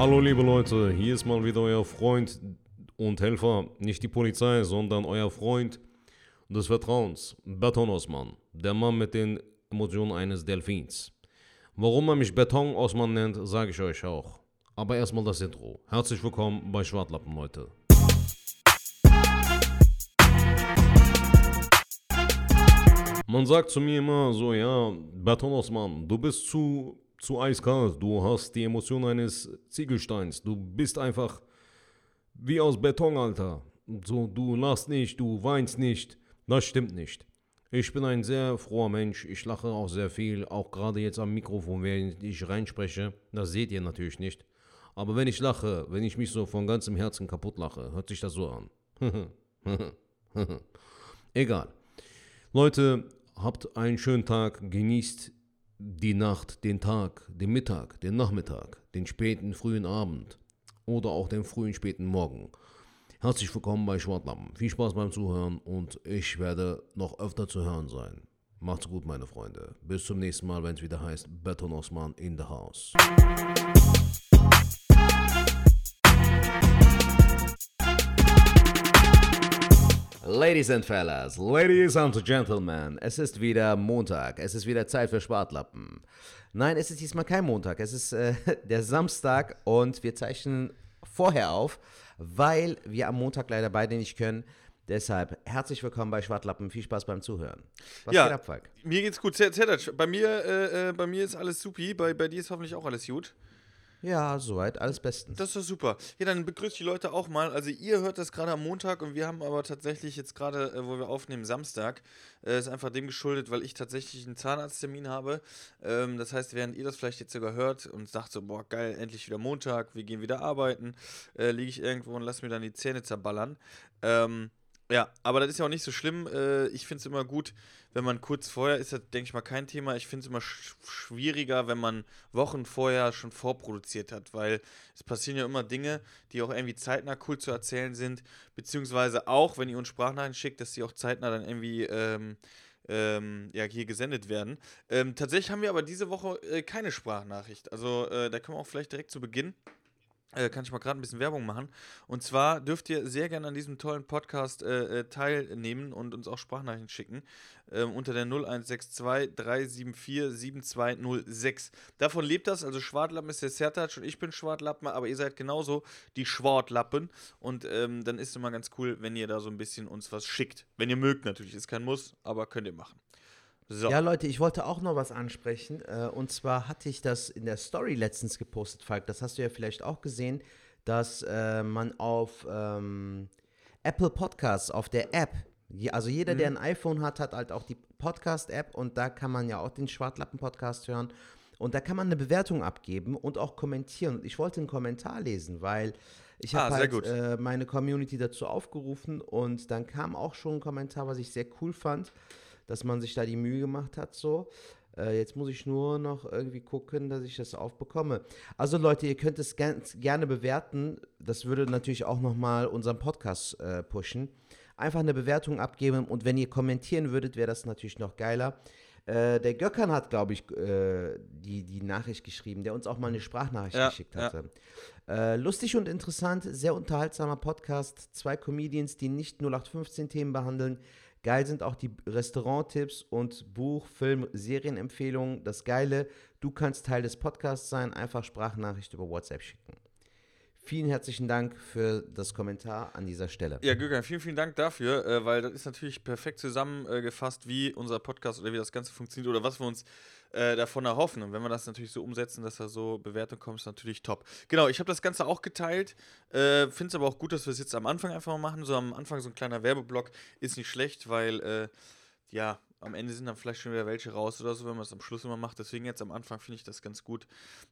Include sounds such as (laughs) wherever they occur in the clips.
Hallo liebe Leute, hier ist mal wieder euer Freund und Helfer, nicht die Polizei, sondern euer Freund des Vertrauens, Beton Osman, der Mann mit den Emotionen eines Delfins. Warum man mich Beton Osman nennt, sage ich euch auch. Aber erstmal das Intro. Herzlich willkommen bei Schwartlappen, Leute. Man sagt zu mir immer so, ja, Beton Osman, du bist zu, zu eiskalt, du hast die Emotionen eines Ziegelsteins, du bist einfach wie aus Beton, Alter. So, du lachst nicht, du weinst nicht. Das stimmt nicht. Ich bin ein sehr froher Mensch, ich lache auch sehr viel, auch gerade jetzt am Mikrofon, während ich reinspreche. Das seht ihr natürlich nicht. Aber wenn ich lache, wenn ich mich so von ganzem Herzen kaputt lache, hört sich das so an. (laughs) Egal. Leute, habt einen schönen Tag, genießt die Nacht, den Tag, den Mittag, den Nachmittag, den späten, frühen Abend oder auch den frühen, späten Morgen. Herzlich willkommen bei Schwartlappen. Viel Spaß beim Zuhören und ich werde noch öfter zu hören sein. Macht's gut, meine Freunde. Bis zum nächsten Mal, wenn es wieder heißt Beton Osman in the House. Ladies and Fellas, Ladies and Gentlemen, es ist wieder Montag, es ist wieder Zeit für Schwartlappen. Nein, es ist diesmal kein Montag, es ist äh, (laughs) der Samstag und wir zeichnen vorher auf, weil wir am Montag leider beide nicht können. Deshalb herzlich willkommen bei Schwartlappen, viel Spaß beim Zuhören. Was ja, geht ab, Falk? Mir geht's gut. Zerdac, bei mir, äh, äh, bei mir ist alles supi, bei, bei dir ist hoffentlich auch alles gut. Ja, soweit, alles bestens. Das ist super. Ja, dann begrüßt die Leute auch mal. Also ihr hört das gerade am Montag und wir haben aber tatsächlich jetzt gerade, äh, wo wir aufnehmen, Samstag. Äh, ist einfach dem geschuldet, weil ich tatsächlich einen Zahnarzttermin habe. Ähm, das heißt, während ihr das vielleicht jetzt sogar hört und sagt so, boah, geil, endlich wieder Montag, wir gehen wieder arbeiten, äh, liege ich irgendwo und lass mir dann die Zähne zerballern. Ähm, ja, aber das ist ja auch nicht so schlimm. Äh, ich finde es immer gut, wenn man kurz vorher ist, das denke ich mal kein Thema. Ich finde es immer sch schwieriger, wenn man Wochen vorher schon vorproduziert hat, weil es passieren ja immer Dinge, die auch irgendwie zeitnah cool zu erzählen sind, beziehungsweise auch, wenn ihr uns Sprachnachrichten schickt, dass die auch zeitnah dann irgendwie ähm, ähm, ja, hier gesendet werden. Ähm, tatsächlich haben wir aber diese Woche äh, keine Sprachnachricht. Also äh, da können wir auch vielleicht direkt zu Beginn kann ich mal gerade ein bisschen Werbung machen. Und zwar dürft ihr sehr gerne an diesem tollen Podcast äh, äh teilnehmen und uns auch Sprachnachrichten schicken. Äh, unter der 0162 374 7206. Davon lebt das. Also Schwartlappen ist der Sertac und ich bin Schwartlappen, aber ihr seid genauso die Schwartlappen. Und ähm, dann ist es immer ganz cool, wenn ihr da so ein bisschen uns was schickt. Wenn ihr mögt natürlich. Ist kein Muss, aber könnt ihr machen. So. Ja, Leute, ich wollte auch noch was ansprechen. Äh, und zwar hatte ich das in der Story letztens gepostet, Falk. Das hast du ja vielleicht auch gesehen, dass äh, man auf ähm, Apple Podcasts, auf der App, also jeder, mhm. der ein iPhone hat, hat halt auch die Podcast-App und da kann man ja auch den Schwartlappen-Podcast hören. Und da kann man eine Bewertung abgeben und auch kommentieren. Und ich wollte einen Kommentar lesen, weil ich ah, habe halt äh, meine Community dazu aufgerufen und dann kam auch schon ein Kommentar, was ich sehr cool fand dass man sich da die Mühe gemacht hat, so. Äh, jetzt muss ich nur noch irgendwie gucken, dass ich das aufbekomme. Also Leute, ihr könnt es ganz gerne bewerten. Das würde natürlich auch nochmal unseren Podcast äh, pushen. Einfach eine Bewertung abgeben und wenn ihr kommentieren würdet, wäre das natürlich noch geiler. Äh, der Göckern hat, glaube ich, äh, die, die Nachricht geschrieben, der uns auch mal eine Sprachnachricht ja, geschickt hatte. Ja. Äh, lustig und interessant, sehr unterhaltsamer Podcast. Zwei Comedians, die nicht 0815-Themen behandeln, Geil sind auch die Restaurant-Tipps und Buch-, Film-, Serienempfehlungen. Das Geile, du kannst Teil des Podcasts sein, einfach Sprachnachricht über WhatsApp schicken. Vielen herzlichen Dank für das Kommentar an dieser Stelle. Ja, Gökhan, vielen, vielen Dank dafür, äh, weil das ist natürlich perfekt zusammengefasst, wie unser Podcast oder wie das Ganze funktioniert oder was wir uns äh, davon erhoffen. Und wenn wir das natürlich so umsetzen, dass da so Bewertung kommt, ist natürlich top. Genau, ich habe das Ganze auch geteilt. Äh, Finde es aber auch gut, dass wir es jetzt am Anfang einfach mal machen. So am Anfang so ein kleiner Werbeblock ist nicht schlecht, weil äh, ja, am Ende sind dann vielleicht schon wieder welche raus oder so, wenn man es am Schluss immer macht. Deswegen jetzt am Anfang finde ich das ganz gut.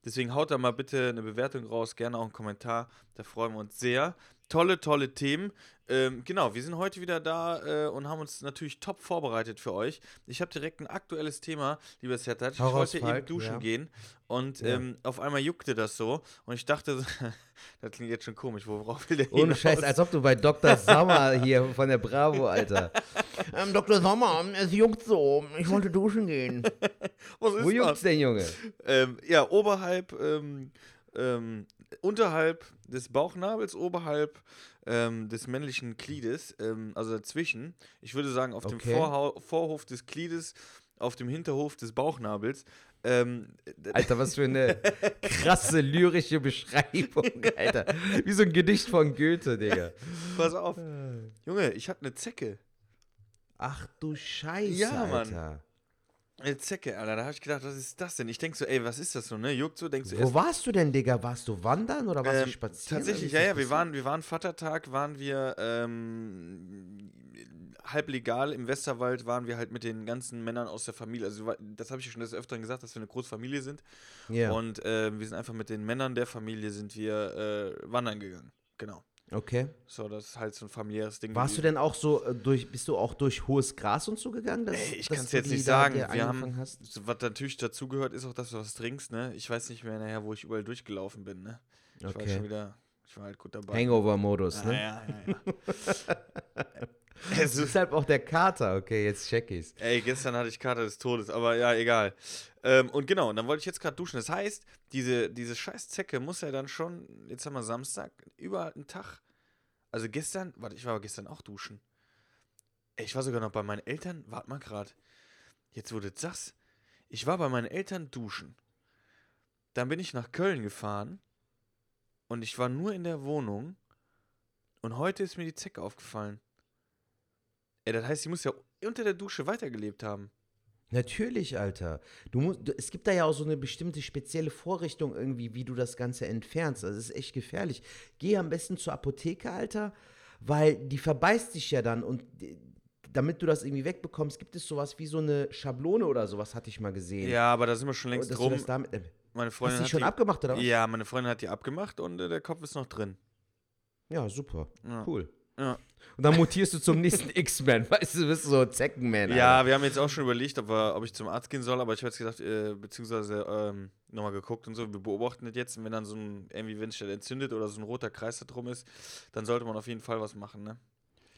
Deswegen haut da mal bitte eine Bewertung raus, gerne auch einen Kommentar. Da freuen wir uns sehr tolle, tolle Themen. Ähm, genau, wir sind heute wieder da äh, und haben uns natürlich top vorbereitet für euch. Ich habe direkt ein aktuelles Thema, lieber Sertac. Ich wollte eben duschen ja. gehen und ja. ähm, auf einmal juckte das so und ich dachte, (laughs) das klingt jetzt schon komisch, worauf will der Ohne Scheiß, als ob du bei Dr. Sommer hier von der Bravo, Alter. (laughs) ähm, Dr. Sommer, es juckt so, ich wollte duschen gehen. (laughs) Was ist Wo juckt's denn, Junge? Ähm, ja, oberhalb ähm, unterhalb des Bauchnabels, oberhalb ähm, des männlichen Gliedes, ähm, also dazwischen. Ich würde sagen, auf dem Okay. Vorhau Vorhof des Gliedes, auf dem Hinterhof des Bauchnabels. Ähm, Alter, was für eine (laughs) krasse lyrische Beschreibung, Alter. Wie so ein Gedicht von Goethe, Digga. pass auf. Junge, ich hatte eine Zecke. Ach du Scheiße, Ja, Mann. Alter. Eine Zecke, Alter. Da habe ich gedacht, was ist das denn? Ich denk so, ey, was ist das so, ne? Juckt so, denkst du Wo warst du denn, Digga? Warst du wandern oder warst du Ähm, spazieren? Tatsächlich, ja, ja, wir waren, wir waren Vatertag, waren wir ähm, halb legal im Westerwald, waren wir halt mit den ganzen Männern aus der Familie. Also, das habe ich ja schon des Öfteren gesagt, dass wir eine große Familie sind. Ja, Und äh, wir sind einfach mit den Männern der Familie sind wir äh, wandern gegangen. Genau. Okay. So, das ist halt so ein familiäres Ding. Warst du denn auch so äh, durch, bist du auch durch hohes Gras und so gegangen? dass- Ey, ich kann's du jetzt nicht sagen. Wir haben- hast? Was natürlich dazugehört, ist auch, dass du was trinkst, ne? Ich weiß nicht mehr nachher, wo ich überall durchgelaufen bin, ne? Ich war Okay. schon wieder, ich war halt gut dabei. Hangover-Modus, ne? ja, ja, ja. (laughs) Es ist halt auch der Kater, okay, jetzt check ich's. Ey, gestern hatte ich Kater des Todes, aber ja, egal. Ähm, und genau, und dann wollte ich jetzt gerade duschen. Das heißt, diese, diese scheiß Zecke muss ja dann schon, jetzt haben wir Samstag, über einen Tag. Also gestern, warte, ich war gestern auch duschen. Ich war sogar noch bei meinen Eltern, warte mal gerade. Jetzt wurde sagst. Ich war bei meinen Eltern duschen. Dann bin ich nach Köln gefahren und ich war nur in der Wohnung und heute ist mir die Zecke aufgefallen. Ey, das heißt, sie muss ja unter der Dusche weitergelebt haben. Natürlich, Alter. Du musst, du, es gibt da ja auch so eine bestimmte spezielle Vorrichtung irgendwie, wie du das Ganze entfernst. Das ist echt gefährlich. Geh am besten zur Apotheke, Alter, weil die verbeißt sich ja dann und damit du das irgendwie wegbekommst, gibt es sowas wie so eine Schablone oder sowas, hatte ich mal gesehen. Ja, aber da sind wir schon längst dass drum. damit, äh, Meine hast Freundin du die hat schon die, abgemacht oder was? Ja, meine Freundin hat die abgemacht und äh, der Kopf ist noch drin. Ja, super. Ja. Cool. Ja. Und dann mutierst du zum nächsten X-Men, (laughs) weißt du, du bist so Zeckenman. Ja, Alter. wir haben jetzt auch schon überlegt, ob, wir, ob ich zum Arzt gehen soll, aber ich habe jetzt gesagt, äh, beziehungsweise ähm, nochmal geguckt und so, wir beobachten das jetzt und wenn dann so ein, irgendwie, wenn das entzündet oder so ein roter Kreis da drum ist, dann sollte man auf jeden Fall was machen, ne?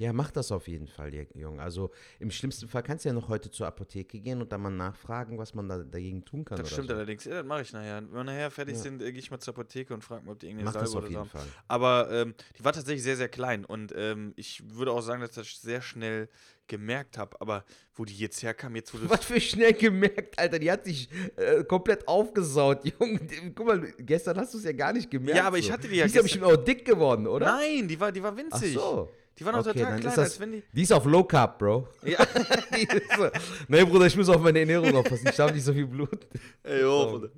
Ja, mach das auf jeden Fall, Junge. Also im schlimmsten Fall kannst du ja noch heute zur Apotheke gehen und dann mal nachfragen, was man da dagegen tun kann. Das stimmt so. allerdings. Ja, das mache ich nachher. Wenn wir nachher fertig Ja. sind, äh, gehe ich mal zur Apotheke und frage mal, ob die irgendeine Mach das Salbe auf oder so jeden. Fall. Aber ähm, die war tatsächlich sehr, sehr klein und ähm, ich würde auch sagen, dass ich das sehr schnell gemerkt habe. Aber wo die jetzt herkam, jetzt wurde. (laughs) Was für schnell gemerkt, Alter. Die hat sich äh, komplett aufgesaut, (laughs) Junge. Guck mal, gestern hast du es ja gar nicht gemerkt. Ja, aber ich so. hatte die ja Die ist ja bestimmt auch dick geworden, oder? Nein, die war, die war Ach winzig. so. Die war noch Okay, total klein, ist das- als wenn die. Die ist auf Low Carb, Bro. Ja, (laughs) Die ist so, nee, Bruder, ich muss auf meine Ernährung aufpassen. Ich habe nicht so viel Blut. ey, oh, So. Bruder.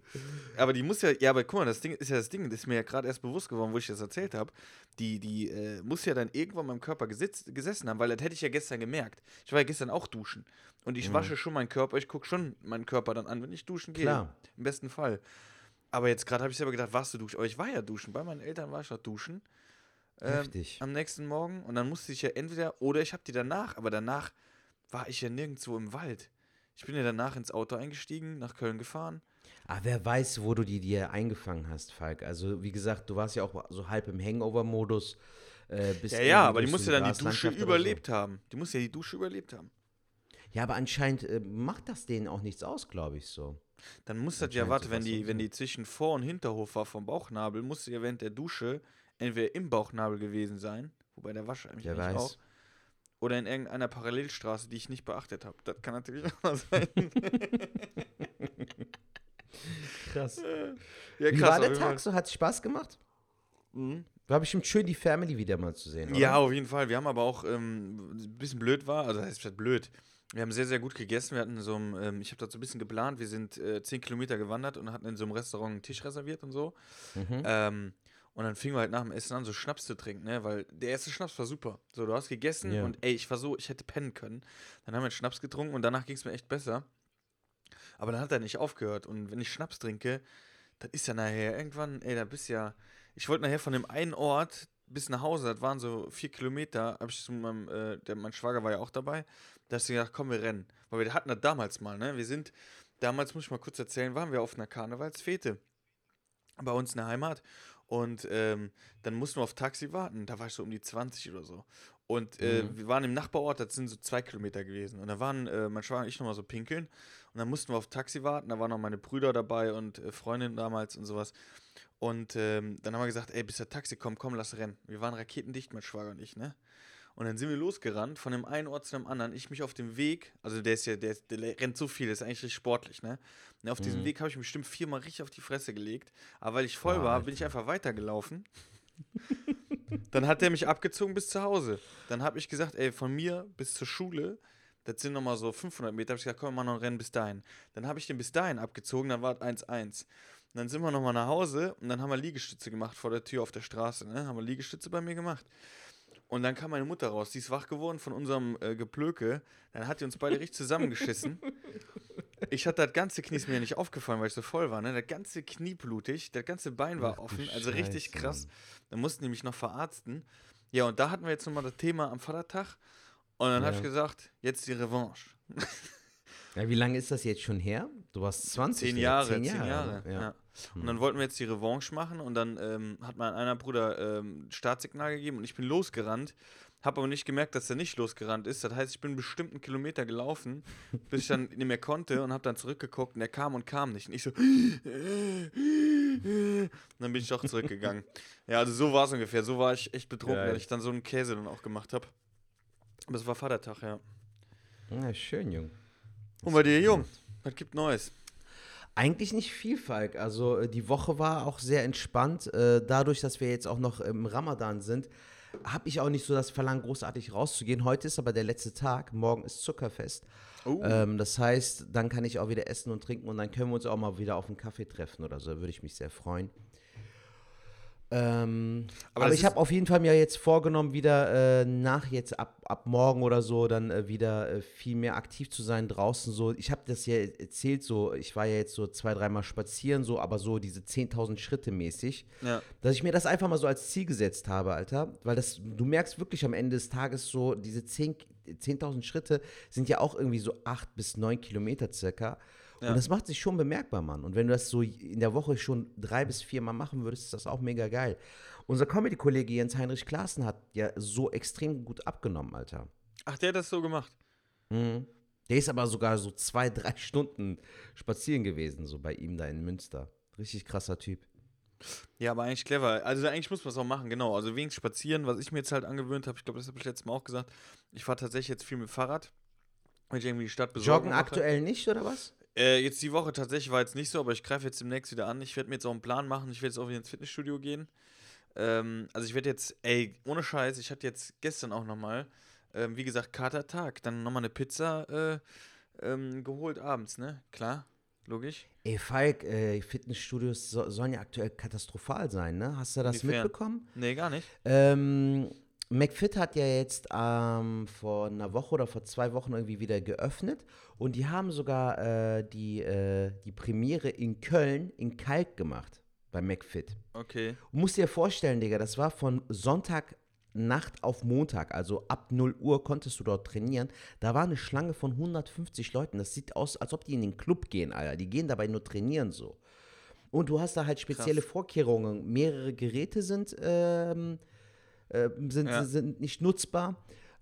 Aber die muss ja, ja, aber guck mal, das Ding ist ja das Ding, das ist mir ja gerade erst bewusst geworden, wo ich das erzählt habe. Die, die äh, muss ja dann irgendwann in meinem Körper gesitzt, gesessen haben, weil das hätte ich ja gestern gemerkt. Ich war ja gestern auch duschen. Und ich Mhm. wasche schon meinen Körper, ich gucke schon meinen Körper dann an, wenn ich duschen gehe. Klar. Im besten Fall. Aber jetzt gerade habe ich selber gedacht, warst du duschen? Aber ich war ja duschen. Bei meinen Eltern war ich noch duschen. Ähm, am nächsten Morgen. Und dann musste ich ja entweder, oder ich habe die danach, aber danach war ich ja nirgendwo im Wald. Ich bin ja danach ins Auto eingestiegen, nach Köln gefahren. Ah, wer weiß, wo du die dir eingefangen hast, Falk. Also, wie gesagt, du warst ja auch so halb im Hangover-Modus. Äh, Ja, ja, aber die durch muss so ja eine dann die Dusche oder so. überlebt haben. Die muss ja die Dusche überlebt haben. Ja, aber anscheinend äh, macht das denen auch nichts aus, glaube ich so. Dann muss das ja, warte, wenn die, wenn so. die zwischen Vor- und Hinterhof war vom Bauchnabel, musste ja während der Dusche entweder im Bauchnabel gewesen sein, wobei der Wasche eigentlich weiß. auch, oder in irgendeiner Parallelstraße, die ich nicht beachtet habe. Das kann natürlich auch mal sein. (laughs) Krass. ja, Wie war der. Tag so? Hat Spaß gemacht? Mhm. War bestimmt schön, die Family wieder mal zu sehen, oder? Ja, auf jeden Fall. Wir haben aber auch ähm, ein bisschen blöd war, also das heißt vielleicht blöd. Wir haben sehr, sehr gut gegessen. Wir hatten so ein, ähm, ich habe das so ein bisschen geplant. Wir sind äh, 10 Kilometer gewandert und hatten in so einem Restaurant einen Tisch reserviert und so. Mhm. Ähm, und dann fingen wir halt nach dem Essen an, so Schnaps zu trinken, ne? Weil der erste Schnaps war super. So, du hast gegessen Ja. und ey, ich war so, ich hätte pennen können. Dann haben wir Schnaps getrunken und danach ging es mir echt besser. Aber dann hat er nicht aufgehört. Und wenn ich Schnaps trinke, dann ist ja nachher irgendwann, ey, da bist ja. Ich wollte nachher von dem einen Ort bis nach Hause, das waren so vier Kilometer, habe ich zu meinem, äh, der, mein Schwager war ja auch dabei, da hast du gedacht, komm, wir rennen. Weil wir hatten das damals mal, ne? Wir sind, damals muss ich mal kurz erzählen, waren wir auf einer Karnevalsfete bei uns in der Heimat. Und ähm, dann mussten wir auf Taxi warten. Da war ich so um die 20 oder so. Und äh, Mhm. wir waren im Nachbarort, das sind so zwei Kilometer gewesen. Und da waren äh, mein Schwager und ich nochmal so pinkeln. Und dann mussten wir auf Taxi warten. Da waren noch meine Brüder dabei und äh, Freundin damals und sowas. Und ähm, dann haben wir gesagt, ey, bis der Taxi kommt, komm, lass rennen. Wir waren raketendicht, mein Schwager und ich, ne? Und dann sind wir losgerannt, von dem einen Ort zu dem anderen. Ich mich auf dem Weg, also der ist ja, der, der rennt so viel, der ist eigentlich richtig sportlich, ne? Und auf diesem Mhm. Weg habe ich mich bestimmt viermal richtig auf die Fresse gelegt. Aber weil ich voll Ah, war, Alter. bin ich einfach weitergelaufen. (laughs) dann hat der mich abgezogen bis zu Hause. Dann habe ich gesagt, ey, von mir bis zur Schule, das sind nochmal so 500 Meter. habe ich gesagt, komm, wir machen noch ein Rennen bis dahin. Dann habe ich den bis dahin abgezogen, dann war es 1-1. Und dann sind wir nochmal nach Hause und dann haben wir Liegestütze gemacht vor der Tür auf der Straße. Ne? Haben wir Liegestütze bei mir gemacht. Und dann kam meine Mutter raus, die ist wach geworden von unserem äh, Geplöke. Dann hat die uns beide richtig zusammengeschissen. (laughs) Ich hatte das ganze Knie, ist mir nicht aufgefallen, weil ich so voll war. Ne? Das ganze Knie blutig, das ganze Bein war Ach offen, also richtig Scheiße, krass. Mann. Dann mussten die mich noch verarzten. Ja, und da hatten wir jetzt nochmal das Thema am Vatertag. Und dann habe Ja. ich gesagt, jetzt die Revanche. (laughs) Ja, wie lange ist das jetzt schon her? Du warst 20. Zehn? Jahre, Zehn zehn Jahre. Jahre. Ja. Ja. Und Hm. dann wollten wir jetzt die Revanche machen und dann ähm, hat mein einer Bruder ähm, Startsignal gegeben und ich bin losgerannt. Habe aber nicht gemerkt, dass er nicht losgerannt ist. Das heißt, ich bin bestimmt einen Kilometer gelaufen, bis ich dann nicht mehr konnte und habe dann zurückgeguckt und er kam und kam nicht. Und ich so. Und dann bin ich doch zurückgegangen. Ja, also so war es ungefähr. So war ich echt betrunken, weil ich dann so einen Käse dann auch gemacht habe. Aber es war Vatertag, ja. Ja, schön, Jung. Und bei dir, Jung, was gibt Neues? Eigentlich nicht viel, Falk. Also äh, die Woche war auch sehr entspannt. Äh, dadurch, dass wir jetzt auch noch im Ramadan sind, habe ich auch nicht so das Verlangen, großartig rauszugehen. Heute ist aber der letzte Tag. Morgen ist Zuckerfest. Oh. Ähm, das heißt, dann kann ich auch wieder essen und trinken und dann können wir uns auch mal wieder auf einen Kaffee treffen oder so. Würde ich mich sehr freuen. Ähm, Aber aber, ich habe auf jeden Fall mir jetzt vorgenommen, wieder äh, nach jetzt ab, ab morgen oder so dann äh, wieder äh, viel mehr aktiv zu sein draußen. So, ich habe das ja erzählt, so ich war ja jetzt so zwei, dreimal spazieren, so, aber so diese 10.000 Schritte mäßig Ja. dass ich mir das einfach mal so als Ziel gesetzt habe, Alter. Weil das, du merkst wirklich am Ende des Tages so, diese 10 10.000 Schritte sind ja auch irgendwie so 8 bis 9 Kilometer circa. Ja. Und das macht sich schon bemerkbar, Mann. Und wenn du das so in der Woche schon drei bis vier Mal machen würdest, ist das auch mega geil. Unser Comedy-Kollege Jens Heinrich Klaassen hat ja so extrem gut abgenommen, Alter. Ach, der hat das so gemacht. Mhm. Der ist aber sogar so zwei, drei Stunden spazieren gewesen, so bei ihm da in Münster. Richtig krasser Typ. Ja, aber eigentlich clever. Also eigentlich muss man es auch machen, genau. Also wenigstens spazieren, was ich mir jetzt halt angewöhnt habe, ich glaube, das habe ich letztes Mal auch gesagt. Ich fahre tatsächlich jetzt viel mit Fahrrad, wenn ich irgendwie die Stadt besorge. Joggen aktuell nicht, oder was? Äh, jetzt die Woche tatsächlich war jetzt nicht so, aber ich greife jetzt demnächst wieder an. Ich werde mir jetzt auch einen Plan machen. Ich werde jetzt auch wieder ins Fitnessstudio gehen. Ähm, also ich werde jetzt, ey, ohne Scheiß, ich hatte jetzt gestern auch nochmal, ähm, wie gesagt, Katertag. Dann nochmal eine Pizza äh, ähm, geholt abends, ne? Klar, logisch. Ey, Falk, äh, Fitnessstudios so, sollen ja aktuell katastrophal sein, ne? Hast du das Inwiefern? mitbekommen? Nee, gar nicht. Ähm, McFit hat ja jetzt ähm, vor einer Woche oder vor zwei Wochen irgendwie wieder geöffnet und die haben sogar äh, die, äh, die Premiere in Köln in Kalk gemacht bei McFit. Okay. Du musst dir vorstellen, Digga, das war von Sonntagnacht auf Montag, also ab 0 Uhr konntest du dort trainieren. Da war eine Schlange von 150 Leuten. Das sieht aus, als ob die in den Club gehen, Alter. Die gehen dabei nur trainieren so. Und du hast da halt spezielle Krass. Vorkehrungen. Mehrere Geräte sind, ähm, äh, sind, Ja. sind nicht nutzbar.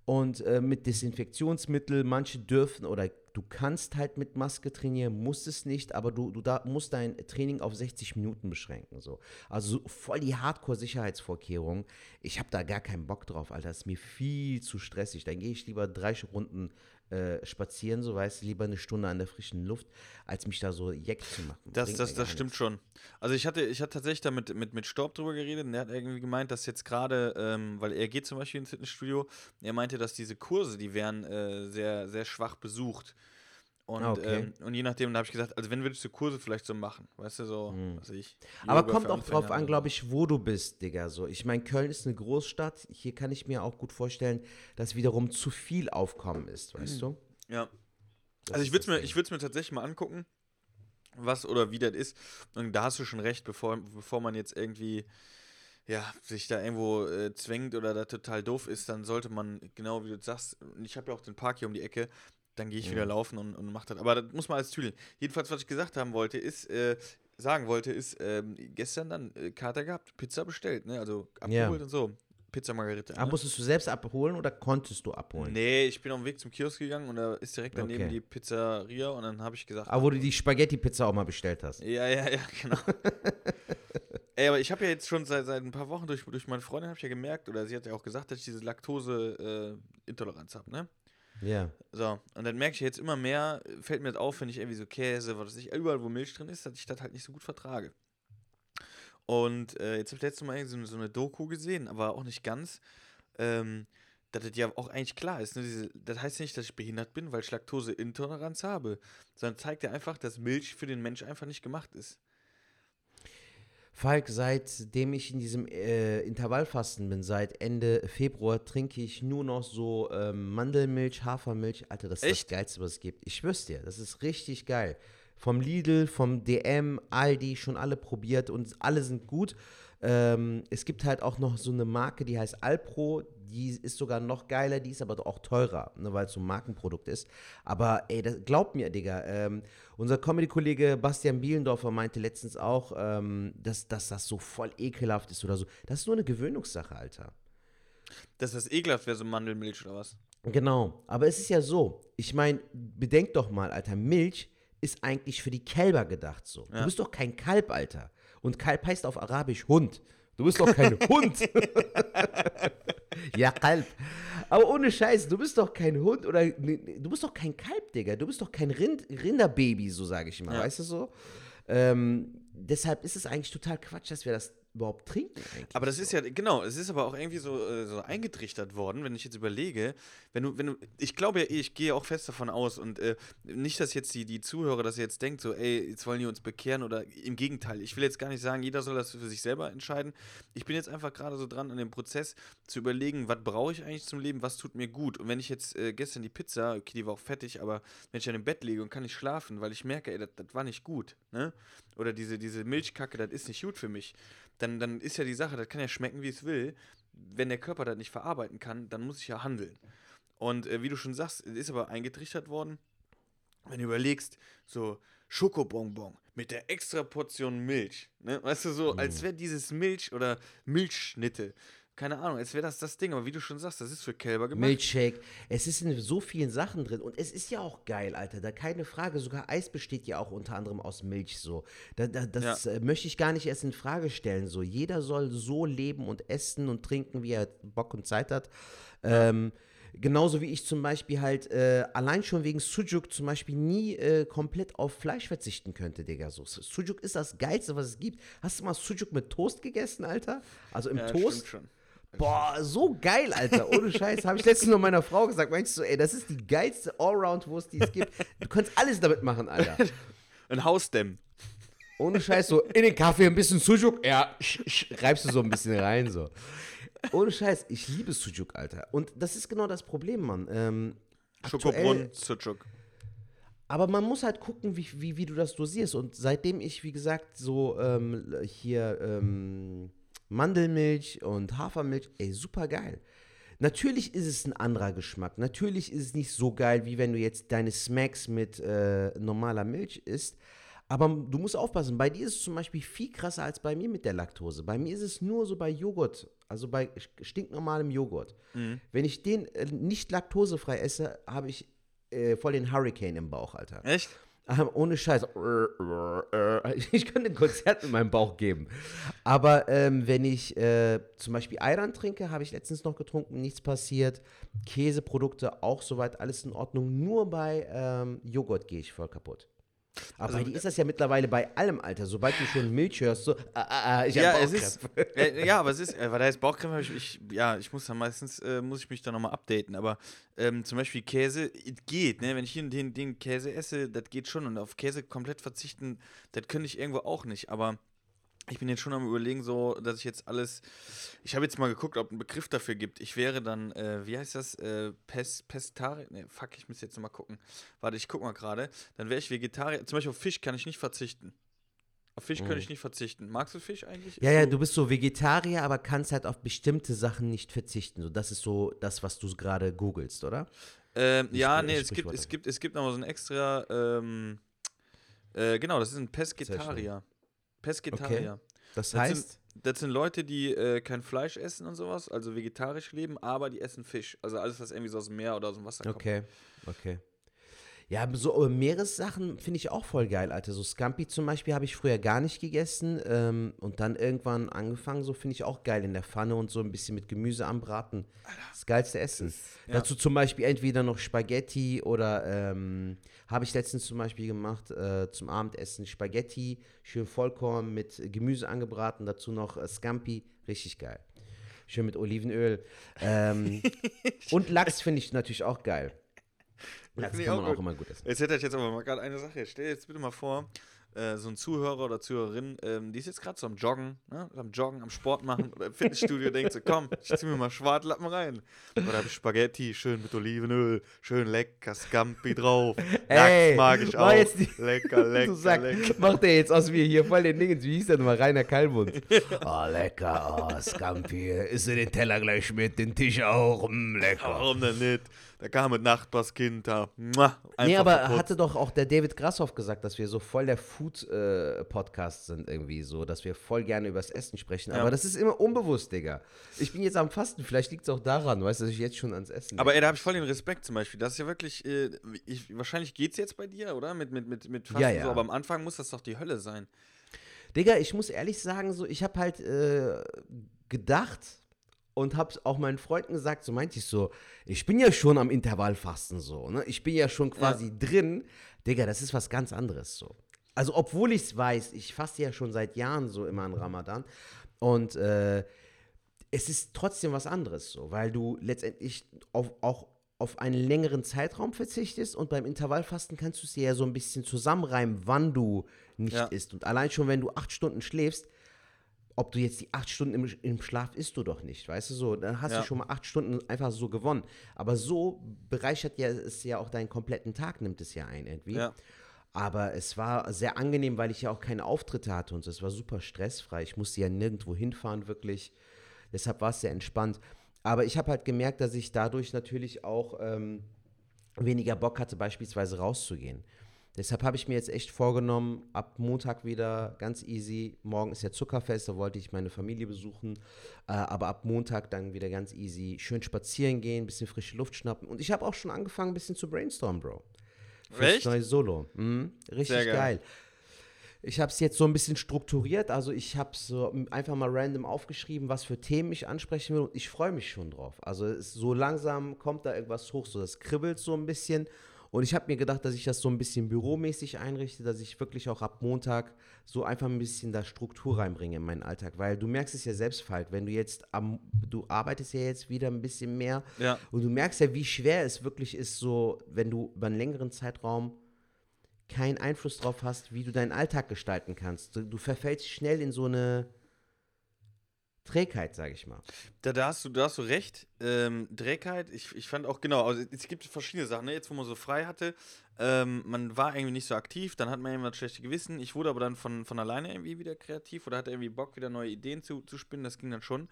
Und äh, mit Desinfektionsmittel, manche dürfen oder du kannst halt mit Maske trainieren, musst es nicht, aber du, du da, musst dein Training auf 60 Minuten beschränken. So. Also so voll die Hardcore-Sicherheitsvorkehrungen. Ich habe da gar keinen Bock drauf, Alter. Das ist mir viel zu stressig. Dann gehe ich lieber drei Runden äh, spazieren, so weißt du, lieber eine Stunde an der frischen Luft, als mich da so jeck zu machen. Das, Bringt das, das stimmt nichts. schon. Also ich hatte, ich hatte tatsächlich da mit, mit, mit Storb drüber geredet und der hat irgendwie gemeint, dass jetzt gerade, ähm, weil er geht zum Beispiel ins Fitnessstudio, er meinte, dass diese Kurse, die wären äh, sehr, sehr schwach besucht. Und, Ah, okay. ähm, und je nachdem, da habe ich gesagt, also wenn würdest du Kurse vielleicht so machen, weißt du, so, was weiß ich. Hm. Aber Yoga kommt auch drauf an, glaube ich, wo du bist, Digga. So. Ich meine, Köln ist eine Großstadt. Hier kann ich mir auch gut vorstellen, dass wiederum zu viel Aufkommen ist, weißt du? so. Ja. Das Also ich würde es mir, ich mir tatsächlich mal angucken, was oder wie das ist. Und da hast du schon recht, bevor, bevor man jetzt irgendwie ja, sich da irgendwo äh, zwängt oder da total doof ist, dann sollte man, genau wie du sagst, ich habe ja auch den Park hier um die Ecke, dann gehe ich wieder laufen und, und mach das. Aber das muss man alles tüdeln. Jedenfalls, was ich gesagt haben wollte, ist, äh, sagen wollte, ist, ähm, gestern dann äh, Kater gehabt, Pizza bestellt, ne? Also Ja. abgeholt und so. Pizza Margarita. Aber ne? musstest du selbst abholen oder konntest du abholen? Nee, ich bin auf dem Weg zum Kiosk gegangen und da ist direkt daneben Okay. die Pizzeria und dann habe ich gesagt, Aber wo du die Spaghetti-Pizza auch mal bestellt hast. ja, ja, ja, (laughs) genau. (laughs) Ey, aber ich habe ja jetzt schon seit, seit ein paar Wochen durch, durch meine Freundin habe ich ja gemerkt, oder sie hat ja auch gesagt, dass ich diese Laktose-Intoleranz habe, ne? Ja. So, und dann merke ich jetzt immer mehr, fällt mir das auf, wenn ich irgendwie so Käse, was ich, überall wo Milch drin ist, dass ich das halt nicht so gut vertrage. Und äh, jetzt habe ich letztes Mal so, so eine Doku gesehen, aber auch nicht ganz, ähm, dass das ja auch eigentlich klar ist. Ne? Diese, das heißt ja nicht, dass ich behindert bin, weil ich Laktoseintoleranz habe, sondern zeigt ja einfach, dass Milch für den Mensch einfach nicht gemacht ist. Falk, seitdem ich in diesem äh, Intervallfasten bin, seit Ende Februar, trinke ich nur noch so ähm, Mandelmilch, Hafermilch. Alter, das ist Echt? das Geilste, was es gibt. Ich schwör's dir, das ist richtig geil. Vom Lidl, vom DM, Aldi, schon alle probiert und alle sind gut. Ähm, es gibt halt auch noch so eine Marke, die heißt Alpro. Die ist sogar noch geiler, die ist aber auch teurer, ne, weil es so ein Markenprodukt ist. Aber ey, das, glaub mir, Digga, ähm, unser Comedy-Kollege Bastian Bielendorfer meinte letztens auch, ähm, dass, dass das so voll ekelhaft ist oder so. Das ist nur eine Gewöhnungssache, Alter. Dass das ekelhaft wäre, so Mandelmilch oder was? Genau, aber es ist ja so, ich meine, bedenk doch mal, Alter, Milch ist eigentlich für die Kälber gedacht so. Ja. Du bist doch kein Kalb, Alter. Und Kalb heißt auf Arabisch Hund. Du bist doch kein (laughs) Hund. ja, Kalb. Aber ohne Scheiß, du bist doch kein Hund oder du bist doch kein Kalb, Digga. Du bist doch kein Rind, Rinderbaby, so sage ich mal, Ja. weißt du so? Ähm, deshalb ist es eigentlich total Quatsch, dass wir das überhaupt trinken. Aber das ist ja, genau, es ist aber auch irgendwie so, äh, so eingetrichtert worden, wenn ich jetzt überlege, wenn du, wenn du, ich glaube ja ich gehe auch fest davon aus und äh, nicht, dass jetzt die, die Zuhörer das jetzt denkt, so, ey, jetzt wollen die uns bekehren oder im Gegenteil, ich will jetzt gar nicht sagen, jeder soll das für sich selber entscheiden. Ich bin jetzt einfach gerade so dran an dem Prozess zu überlegen, was brauche ich eigentlich zum Leben, was tut mir gut. Und wenn ich jetzt äh, gestern die Pizza, okay, die war auch fettig, aber wenn ich dann im Bett liege und kann nicht schlafen, weil ich merke, ey, das das war nicht gut, ne? Oder diese, diese Milchkacke, das ist nicht gut für mich dann, dann ist ja die Sache, das kann ja schmecken, wie es will. Wenn der Körper das nicht verarbeiten kann, dann muss ich ja handeln. Und äh, wie du schon sagst, ist aber eingetrichtert worden, wenn du überlegst, so Schokobonbon mit der extra Portion Milch, ne? Weißt du, so, als wäre dieses Milch oder Milchschnitte, keine Ahnung, als wäre das das Ding, aber wie du schon sagst, das ist für Kälber gemacht. Milchshake. Es ist in so vielen Sachen drin und es ist ja auch geil, Alter. Da keine Frage. Sogar Eis besteht ja auch unter anderem aus Milch. So, da, da, das äh, möchte ich gar nicht erst in Frage stellen. So, jeder soll so leben und essen und trinken, wie er Bock und Zeit hat. Ähm, Genauso wie ich zum Beispiel halt äh, allein schon wegen Sujuk zum Beispiel nie äh, komplett auf Fleisch verzichten könnte, Digga. So, Sujuk ist das Geilste, was es gibt. Hast du mal Sujuk mit Toast gegessen, Alter? Also im ja, Toast? stimmt schon. Boah, so geil, Alter. Ohne Scheiß. Habe ich letztens noch meiner Frau gesagt. Meinst du, ey, das ist die geilste Allround-Wurst, die es gibt. Du kannst alles damit machen, Alter. (laughs) Ein Hausdämm. Ohne Scheiß, so in den Kaffee ein bisschen Sujuk. Ja, reibst du so ein bisschen rein, so. Ohne Scheiß, ich liebe Sujuk, Alter. Und das ist genau das Problem, Mann. Ähm, Schokobrunnen, Sucuk. Aber man muss halt gucken, wie, wie, wie du das dosierst. Und seitdem ich, wie gesagt, so ähm, hier ähm, Mandelmilch und Hafermilch, ey, super geil. Natürlich ist es ein anderer Geschmack. Natürlich ist es nicht so geil, wie wenn du jetzt deine Smacks mit äh, normaler Milch isst. Aber du musst aufpassen, bei dir ist es zum Beispiel viel krasser als bei mir mit der Laktose. Bei mir ist es nur so bei Joghurt, also bei stinknormalem Joghurt. Wenn ich den äh, nicht laktosefrei esse, habe ich äh, voll den Hurricane im Bauch, Alter. Echt? Ohne Scheiß. Ich könnte ein Konzert mit meinem Bauch geben. Aber ähm, wenn ich äh, zum Beispiel Ayran trinke, habe ich letztens noch getrunken, nichts passiert. Käseprodukte auch soweit alles in Ordnung. Nur bei ähm, Joghurt gehe ich voll kaputt. Aber Also, dir ist das ja mittlerweile bei allem, Alter. Sobald du schon Milch hörst, so, ah, ah, ah, ich Ja, es ist, Bauchkrämpfe. äh, ja, aber es ist, (laughs) äh, weil da ist Bauchcreme, hab ich, ich, ja, ich muss dann meistens, äh, muss ich mich dann nochmal updaten, aber ähm, zum Beispiel Käse, es geht, ne, wenn ich hier den, den Käse esse, das geht schon. Und auf Käse komplett verzichten, das könnte ich irgendwo auch nicht, aber ich bin jetzt schon am überlegen, so, dass ich jetzt alles, ich habe jetzt mal geguckt, ob es einen Begriff dafür gibt, ich wäre dann, äh, wie heißt das, äh, Pes, Pestari, ne, fuck, ich muss jetzt nochmal gucken, warte, ich guck mal gerade, dann wäre ich Vegetarier, zum Beispiel auf Fisch kann ich nicht verzichten. Auf Fisch könnte ich nicht verzichten. Magst du Fisch eigentlich? Ja, ja, du bist so Vegetarier, aber kannst halt auf bestimmte Sachen nicht verzichten. So, das ist so das, was du gerade googelst, oder? Ähm, ja, nee, es gibt, es gibt, es gibt nochmal so ein extra, ähm, äh, genau, das ist ein Pesketarier. Pesketarier. Das Das heißt, sind, das sind Leute, die äh, kein Fleisch essen und sowas, also vegetarisch leben, aber die essen Fisch. Also alles, was irgendwie so aus dem Meer oder aus dem Wasser kommt. okay, okay. Ja, so Meeressachen finde ich auch voll geil, Alter. So Scampi zum Beispiel habe ich früher gar nicht gegessen ähm, und dann irgendwann angefangen. So finde ich auch geil in der Pfanne und so ein bisschen mit Gemüse anbraten. Das geilste Essen. ja. Dazu zum Beispiel entweder noch Spaghetti oder ähm, habe ich letztens zum Beispiel gemacht äh, zum Abendessen Spaghetti, schön Vollkorn mit Gemüse angebraten. Dazu noch äh, Scampi, richtig geil. Schön mit Olivenöl. Ähm, (laughs) und Lachs finde ich natürlich auch geil. Ich kann auch man auch gut. immer gut essen. Jetzt hätte ich jetzt aber mal gerade eine Sache. Stell dir jetzt bitte mal vor, äh, so ein Zuhörer oder Zuhörerin, ähm, die ist jetzt gerade so am Joggen, ne? am Joggen, am Sport machen oder im Fitnessstudio, (laughs) denkt so, komm, ich zieh mir mal Schwartlappen rein. Oder hab ich Spaghetti, schön mit Olivenöl, schön lecker Scampi drauf. (laughs) Ey, Lachs mag ich auch. jetzt die- lecker, (laughs) lecker, sagst, lecker. macht der jetzt aus mir hier voll den Dingen. Wie hieß der nochmal? Rainer Kalmund. oh, lecker. Oh, Scampi. Isst du den Teller gleich mit, den Tisch auch. Mm, lecker. Warum denn nicht? Da kam mit Nachbarskind da. Mua, Nee, aber verputzt. hatte doch auch der David Grashoff gesagt, dass wir so voll der Food-Podcast sind irgendwie so, dass wir voll gerne übers Essen sprechen. Ja. Aber das ist immer unbewusst, Digga. Ich bin jetzt am Fasten, vielleicht liegt es auch daran, weißt du, dass ich jetzt schon ans Essen Aber ey, da habe ich voll den Respekt zum Beispiel. Das ist ja wirklich, äh, ich, wahrscheinlich geht's jetzt bei dir, oder? Mit, mit, mit, mit Fasten Ja, ja. so, aber am Anfang muss das doch die Hölle sein. Digga, ich muss ehrlich sagen, so, ich habe halt äh, gedacht und habe auch meinen Freunden gesagt, so meinte ich so, ich bin ja schon am Intervallfasten so, ne? Ich bin ja schon quasi drin. Digga, das ist was ganz anderes so. Also, obwohl ich es weiß, ich faste ja schon seit Jahren so immer an Ramadan und äh, es ist trotzdem was anderes so, weil du letztendlich auf, auch auf einen längeren Zeitraum verzichtest und beim Intervallfasten kannst du es dir ja so ein bisschen zusammenreimen, wann du nicht Ja. isst. Und allein schon, wenn du acht Stunden schläfst, ob du jetzt die acht Stunden im, im Schlaf isst du doch nicht, weißt du so, dann hast Ja. du schon mal acht Stunden einfach so gewonnen. Aber so bereichert ja es ja auch deinen kompletten Tag, nimmt es ja ein irgendwie. Ja. Aber es war sehr angenehm, weil ich ja auch keine Auftritte hatte und so. es war super stressfrei. Ich musste ja nirgendwo hinfahren, wirklich. Deshalb war es sehr entspannt. Aber ich habe halt gemerkt, dass ich dadurch natürlich auch ähm, weniger Bock hatte, beispielsweise rauszugehen. Deshalb habe ich mir jetzt echt vorgenommen, ab Montag wieder ganz easy. Morgen ist ja Zuckerfest, da wollte ich meine Familie besuchen. Äh, aber ab Montag dann wieder ganz easy. Schön spazieren gehen, bisschen frische Luft schnappen. Und ich habe auch schon angefangen, ein bisschen zu brainstormen, Bro. Fürs neue Solo. Mhm, richtig geil. geil. Ich habe es jetzt so ein bisschen strukturiert. Also ich habe so einfach mal random aufgeschrieben, was für Themen ich ansprechen will. Und ich freue mich schon drauf. Also es, so langsam kommt da irgendwas hoch. So das kribbelt so ein bisschen. Und ich habe mir gedacht, dass ich das so ein bisschen büromäßig einrichte, dass ich wirklich auch ab Montag so einfach ein bisschen da Struktur reinbringe in meinen Alltag. Weil du merkst es ja selbst, Falk, wenn du jetzt am, du arbeitest ja jetzt wieder ein bisschen mehr Ja. und du merkst ja, wie schwer es wirklich ist, so, wenn du über einen längeren Zeitraum keinen Einfluss drauf hast, wie du deinen Alltag gestalten kannst. Du, du verfällst schnell in so eine Trägheit, sag ich mal. Da, da, hast du, da hast du recht. Ähm, Trägheit, ich, ich fand auch, genau, also es gibt verschiedene Sachen, ne? jetzt wo man so frei hatte, ähm, man war irgendwie nicht so aktiv, dann hat man irgendwann schlechte Gewissen. Ich wurde aber dann von, von alleine irgendwie wieder kreativ oder hatte irgendwie Bock, wieder neue Ideen zu, zu spinnen, das ging dann schon.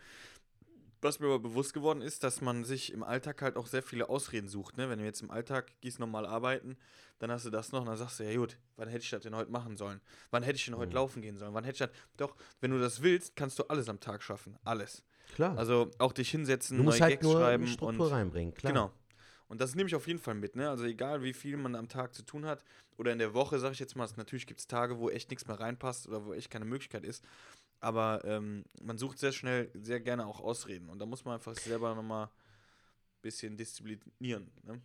Was mir aber bewusst geworden ist, dass man sich im Alltag halt auch sehr viele Ausreden sucht. Ne? Wenn du jetzt im Alltag gehst normal arbeiten, dann hast du das noch und dann sagst du, ja gut, wann hätte ich das denn heute machen sollen? Wann hätte ich denn heute laufen gehen sollen? Wann hätte ich das? Doch, wenn du das willst, kannst du alles am Tag schaffen. Alles. Klar. Also auch dich hinsetzen, du musst neue halt Gags nur schreiben Struktur und reinbringen, klar. genau. Und das nehme ich auf jeden Fall mit, ne? Also egal wie viel man am Tag zu tun hat oder in der Woche, sage ich jetzt mal, natürlich gibt es Tage, wo echt nichts mehr reinpasst oder wo echt keine Möglichkeit ist. Aber ähm, man sucht sehr schnell, sehr gerne auch Ausreden. Und da muss man einfach selber nochmal ein bisschen disziplinieren. Ne?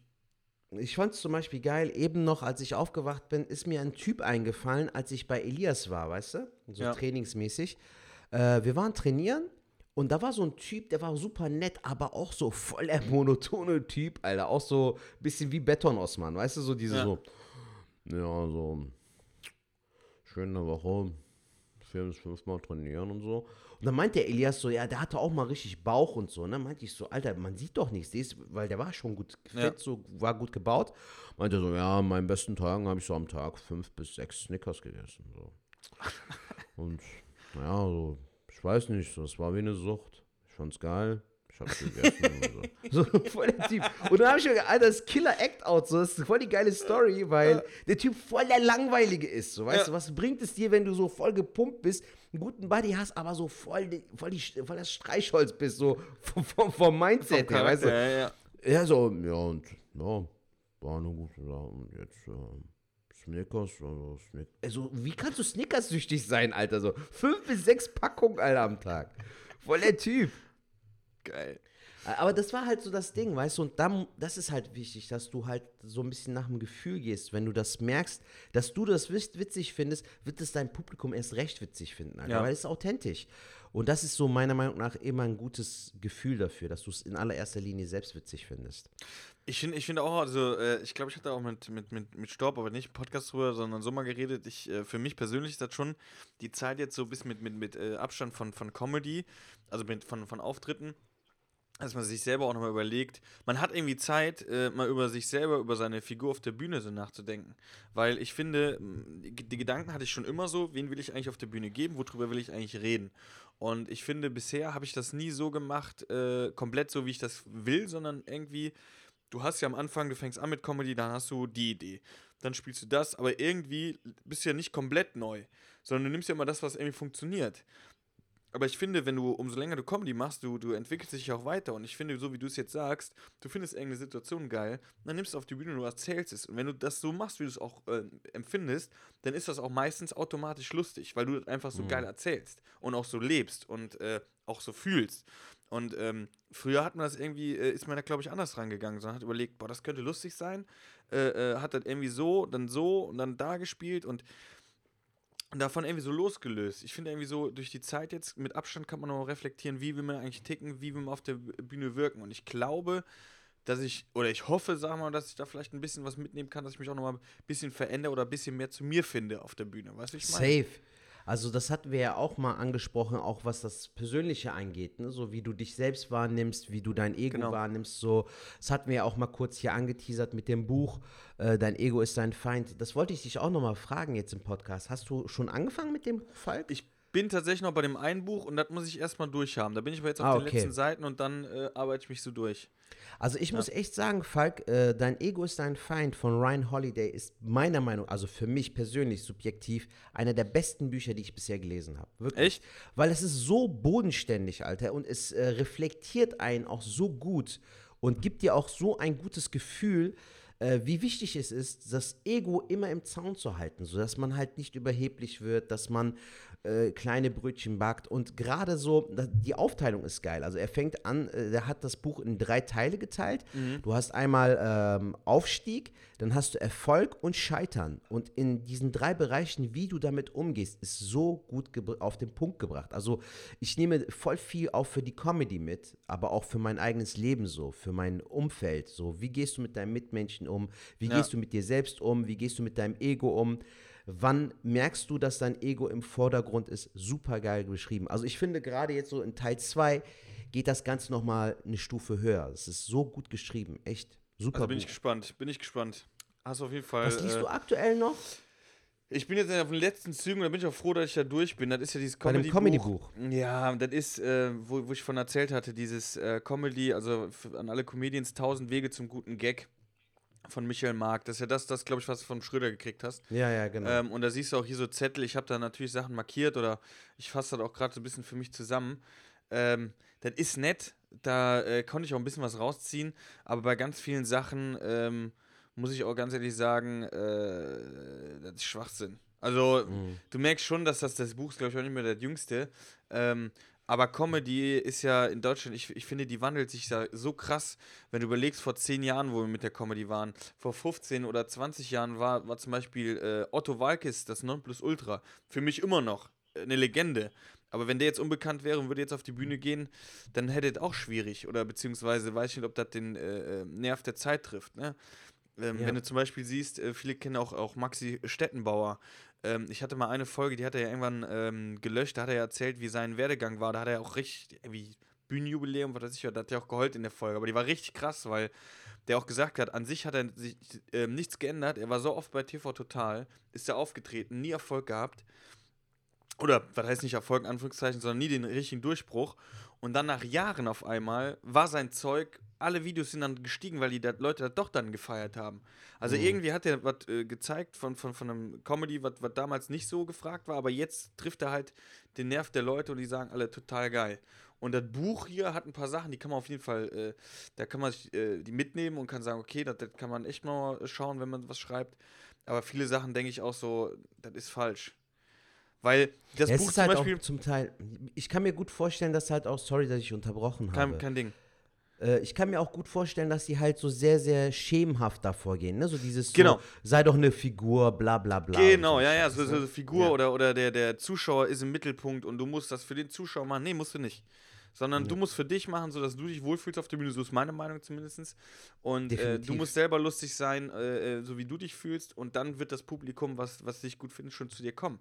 Ich fand es zum Beispiel geil, eben noch, als ich aufgewacht bin, ist mir ein Typ eingefallen, als ich bei Elias war, weißt du? So Ja. trainingsmäßig. Äh, wir waren trainieren und da war so ein Typ, der war super nett, aber auch so voll der monotone Typ, Alter. Auch so ein bisschen wie Beton Osman, weißt du? So diese Ja. so. Ja, so. Schöne Woche. Vier bis fünfmal trainieren und so. Und dann meinte der Elias so, ja, der hatte auch mal richtig Bauch und so. Und dann meinte ich so, Alter, man sieht doch nichts, siehst, weil der war schon gut Ja. fett, so, war gut gebaut. Meinte so, ja, an meinen besten Tagen habe ich so am Tag fünf bis sechs Snickers gegessen. So. (laughs) Und naja, so, ich weiß nicht, es war wie eine Sucht. Ich fand's geil. Hab's gegessen. so. so (laughs) voll der Typ. Und dann habe ich mir gedacht, Alter, das ist Killer Act Out. So, das ist voll die geile Story, weil der Typ voll der Langweilige ist. So, weißt Ja. du, was bringt es dir, wenn du so voll gepumpt bist, einen guten Buddy hast, aber so voll, die, voll, die, voll das Streichholz bist, so (laughs) vom, vom, vom Mindset her, weißt du? ja, ja. Ja, so, ja, und ja, war eine gute Sache. Und jetzt, äh, Snickers, also Snickers. Also, wie kannst du Snickers süchtig sein, Alter? So fünf bis sechs Packungen, Alter, am Tag. Voll der Typ. Geil. Aber das war halt so das Ding, weißt du, und dann, das ist halt wichtig, dass du halt so ein bisschen nach dem Gefühl gehst. Wenn du das merkst, dass du das witzig findest, wird es dein Publikum erst recht witzig finden, Alter, Ja. weil es ist authentisch. Und das ist so meiner Meinung nach immer ein gutes Gefühl dafür, dass du es in allererster Linie selbst witzig findest. Ich finde ich finde auch, also äh, ich glaube, ich hatte auch mit, mit, mit, mit Storb, aber nicht im Podcast drüber, sondern so mal geredet. Ich, äh, für mich persönlich ist das schon die Zeit jetzt so ein bisschen mit, mit, mit äh, Abstand von, von Comedy, also mit, von, von Auftritten, dass man sich selber auch nochmal überlegt, man hat irgendwie Zeit, äh, mal über sich selber, über seine Figur auf der Bühne so nachzudenken. Weil ich finde, die Gedanken hatte ich schon immer so, wen will ich eigentlich auf der Bühne geben, worüber will ich eigentlich reden. Und ich finde, bisher habe ich das nie so gemacht, äh, komplett so, wie ich das will, sondern irgendwie du hast ja am Anfang, du fängst an mit Comedy, dann hast du die Idee. Dann spielst du das, aber irgendwie bist du ja nicht komplett neu, sondern du nimmst ja immer das, was irgendwie funktioniert. Aber ich finde, wenn du, umso länger du Comedy machst, du, du entwickelst dich auch weiter. Und ich finde, so wie du es jetzt sagst, du findest irgendeine Situation geil, dann nimmst du auf die Bühne und du erzählst es. Und wenn du das so machst, wie du es auch äh, empfindest, dann ist das auch meistens automatisch lustig, weil du das einfach so geil erzählst und auch so lebst und äh, auch so fühlst. Und ähm, früher hat man das irgendwie, äh, ist man da glaube ich anders rangegangen, sondern hat überlegt, boah, das könnte lustig sein, äh, äh, hat das irgendwie so, dann so und dann da gespielt und davon irgendwie so losgelöst. Ich finde irgendwie so, durch die Zeit jetzt mit Abstand kann man noch reflektieren, wie will man eigentlich ticken, wie will man auf der Bühne wirken. Und ich glaube, dass ich, oder ich hoffe, sag mal, dass ich da vielleicht ein bisschen was mitnehmen kann, dass ich mich auch noch mal ein bisschen verändere oder ein bisschen mehr zu mir finde auf der Bühne. Weißt du, ich meine? Safe. Also das hatten wir ja auch mal angesprochen, auch was das Persönliche angeht, ne? so wie du dich selbst wahrnimmst, wie du dein Ego Genau. wahrnimmst, so, das hatten wir ja auch mal kurz hier angeteasert mit dem Buch, äh, Dein Ego ist dein Feind. Das wollte ich dich auch noch mal fragen jetzt im Podcast. Hast du schon angefangen mit dem Buch, Falk? Ich bin tatsächlich noch bei dem einen Buch und das muss ich erstmal durchhaben. Da bin ich aber jetzt auf Ah, den okay. letzten Seiten und dann äh, arbeite ich mich so durch. Also ich muss echt sagen, Falk, äh, Dein Ego ist dein Feind von Ryan Holiday ist meiner Meinung, also für mich persönlich subjektiv, einer der besten Bücher, die ich bisher gelesen habe. Wirklich. Echt? Weil es ist so bodenständig, Alter, und es äh, reflektiert einen auch so gut und gibt dir auch so ein gutes Gefühl, äh, wie wichtig es ist, das Ego immer im Zaun zu halten, sodass man halt nicht überheblich wird, dass man äh, kleine Brötchen backt und gerade so, die Aufteilung ist geil. Also er fängt an, äh, der hat das Buch in drei Teile geteilt. Du hast einmal ähm, Aufstieg, dann hast du Erfolg und Scheitern. Und in diesen drei Bereichen, wie du damit umgehst, ist so gut auf den Punkt gebracht. Also ich nehme voll viel auch für die Comedy mit, aber auch für mein eigenes Leben so, für mein Umfeld. So, wie gehst du mit deinen Mitmenschen um? Wie Ja. gehst du mit dir selbst um? Wie gehst du mit deinem Ego um? Wann merkst du, dass dein Ego im Vordergrund ist? Super geil beschrieben. Also ich finde gerade jetzt so in Teil 2 geht das Ganze nochmal eine Stufe höher. Es ist so gut geschrieben. Echt super Also bin ich gespannt, bin ich gespannt. Hast auf jeden Fall. Was liest äh, du aktuell noch? Ich bin jetzt auf den letzten Zügen, da bin ich auch froh, dass ich da durch bin. Das ist ja dieses Comedy-Buch. Comedy-Buch. Ja, das ist, äh, wo, wo ich von erzählt hatte, dieses äh, Comedy, also an alle Comedians, 1000 Wege zum guten Gag von Michael Mark. Das ist ja das, das glaube ich, was du von Schröder gekriegt hast. Ja, ja, genau. Ähm, und da siehst du auch hier so Zettel. Ich habe da natürlich Sachen markiert oder ich fasse das auch gerade so ein bisschen für mich zusammen. Ähm, das ist nett. Da äh, konnte ich auch ein bisschen was rausziehen. Aber bei ganz vielen Sachen ähm, muss ich auch ganz ehrlich sagen, äh, das ist Schwachsinn. Also, Mhm. du merkst schon, dass das, das Buch ist, glaube ich, auch nicht mehr das jüngste. Ähm, aber Comedy ist ja in Deutschland, ich, ich finde, die wandelt sich da so krass, wenn du überlegst, vor zehn Jahren, wo wir mit der Comedy waren, vor 15 oder 20 Jahren war, war zum Beispiel äh, Otto Walkes das Nonplusultra. Für mich immer noch eine Legende. Aber wenn der jetzt unbekannt wäre und würde jetzt auf die Bühne gehen, dann hätte es auch schwierig. Oder beziehungsweise weiß ich nicht, ob das den äh, äh, Nerv der Zeit trifft. Ne? Ähm, Ja. Wenn du zum Beispiel siehst, äh, viele kennen auch, auch Maxi Stettenbauer. Ähm, ich hatte mal eine Folge, die hat er ja irgendwann ähm, gelöscht, da hat er ja erzählt, wie sein Werdegang war. Da hat er auch richtig, wie Bühnenjubiläum, was weiß ich, da hat er auch geheult in der Folge. Aber die war richtig krass, weil der auch gesagt hat, an sich hat er sich ähm, nichts geändert. Er war so oft bei TV Total, ist er aufgetreten, nie Erfolg gehabt. oder was heißt nicht Erfolg in Anführungszeichen, sondern nie den richtigen Durchbruch. Und dann nach Jahren auf einmal war sein Zeug, alle Videos sind dann gestiegen, weil die dat Leute das doch dann gefeiert haben. Also Mhm. irgendwie hat er was äh, gezeigt von, von, von einem Comedy, was damals nicht so gefragt war, aber jetzt trifft er halt den Nerv der Leute und die sagen alle total geil. Und das Buch hier hat ein paar Sachen, die kann man auf jeden Fall, äh, da kann man sich, äh, die mitnehmen und kann sagen, okay, das, das kann man echt mal schauen, wenn man was schreibt. Aber viele Sachen denke ich auch so, das ist falsch. Weil das Ja, es Buch ist zum halt Beispiel. auch zum Teil, ich kann mir gut vorstellen, dass halt auch, sorry, dass ich unterbrochen habe. Kein, kein Ding. Äh, ich kann mir auch gut vorstellen, dass die halt so sehr, sehr schemenhaft davor gehen. Ne? So dieses, Genau. so, sei doch eine Figur, bla bla bla. Genau, so ja, ja, so, so ne? eine Figur Ja. oder, oder der, der Zuschauer ist im Mittelpunkt und du musst das für den Zuschauer machen. Nee, musst du nicht. Sondern du musst für dich machen, sodass du dich wohlfühlst auf der Bühne. So ist meine Meinung zumindest. Und äh, du musst selber lustig sein, äh, äh, so wie du dich fühlst. Und dann wird das Publikum, was, was dich gut findet, schon zu dir kommen.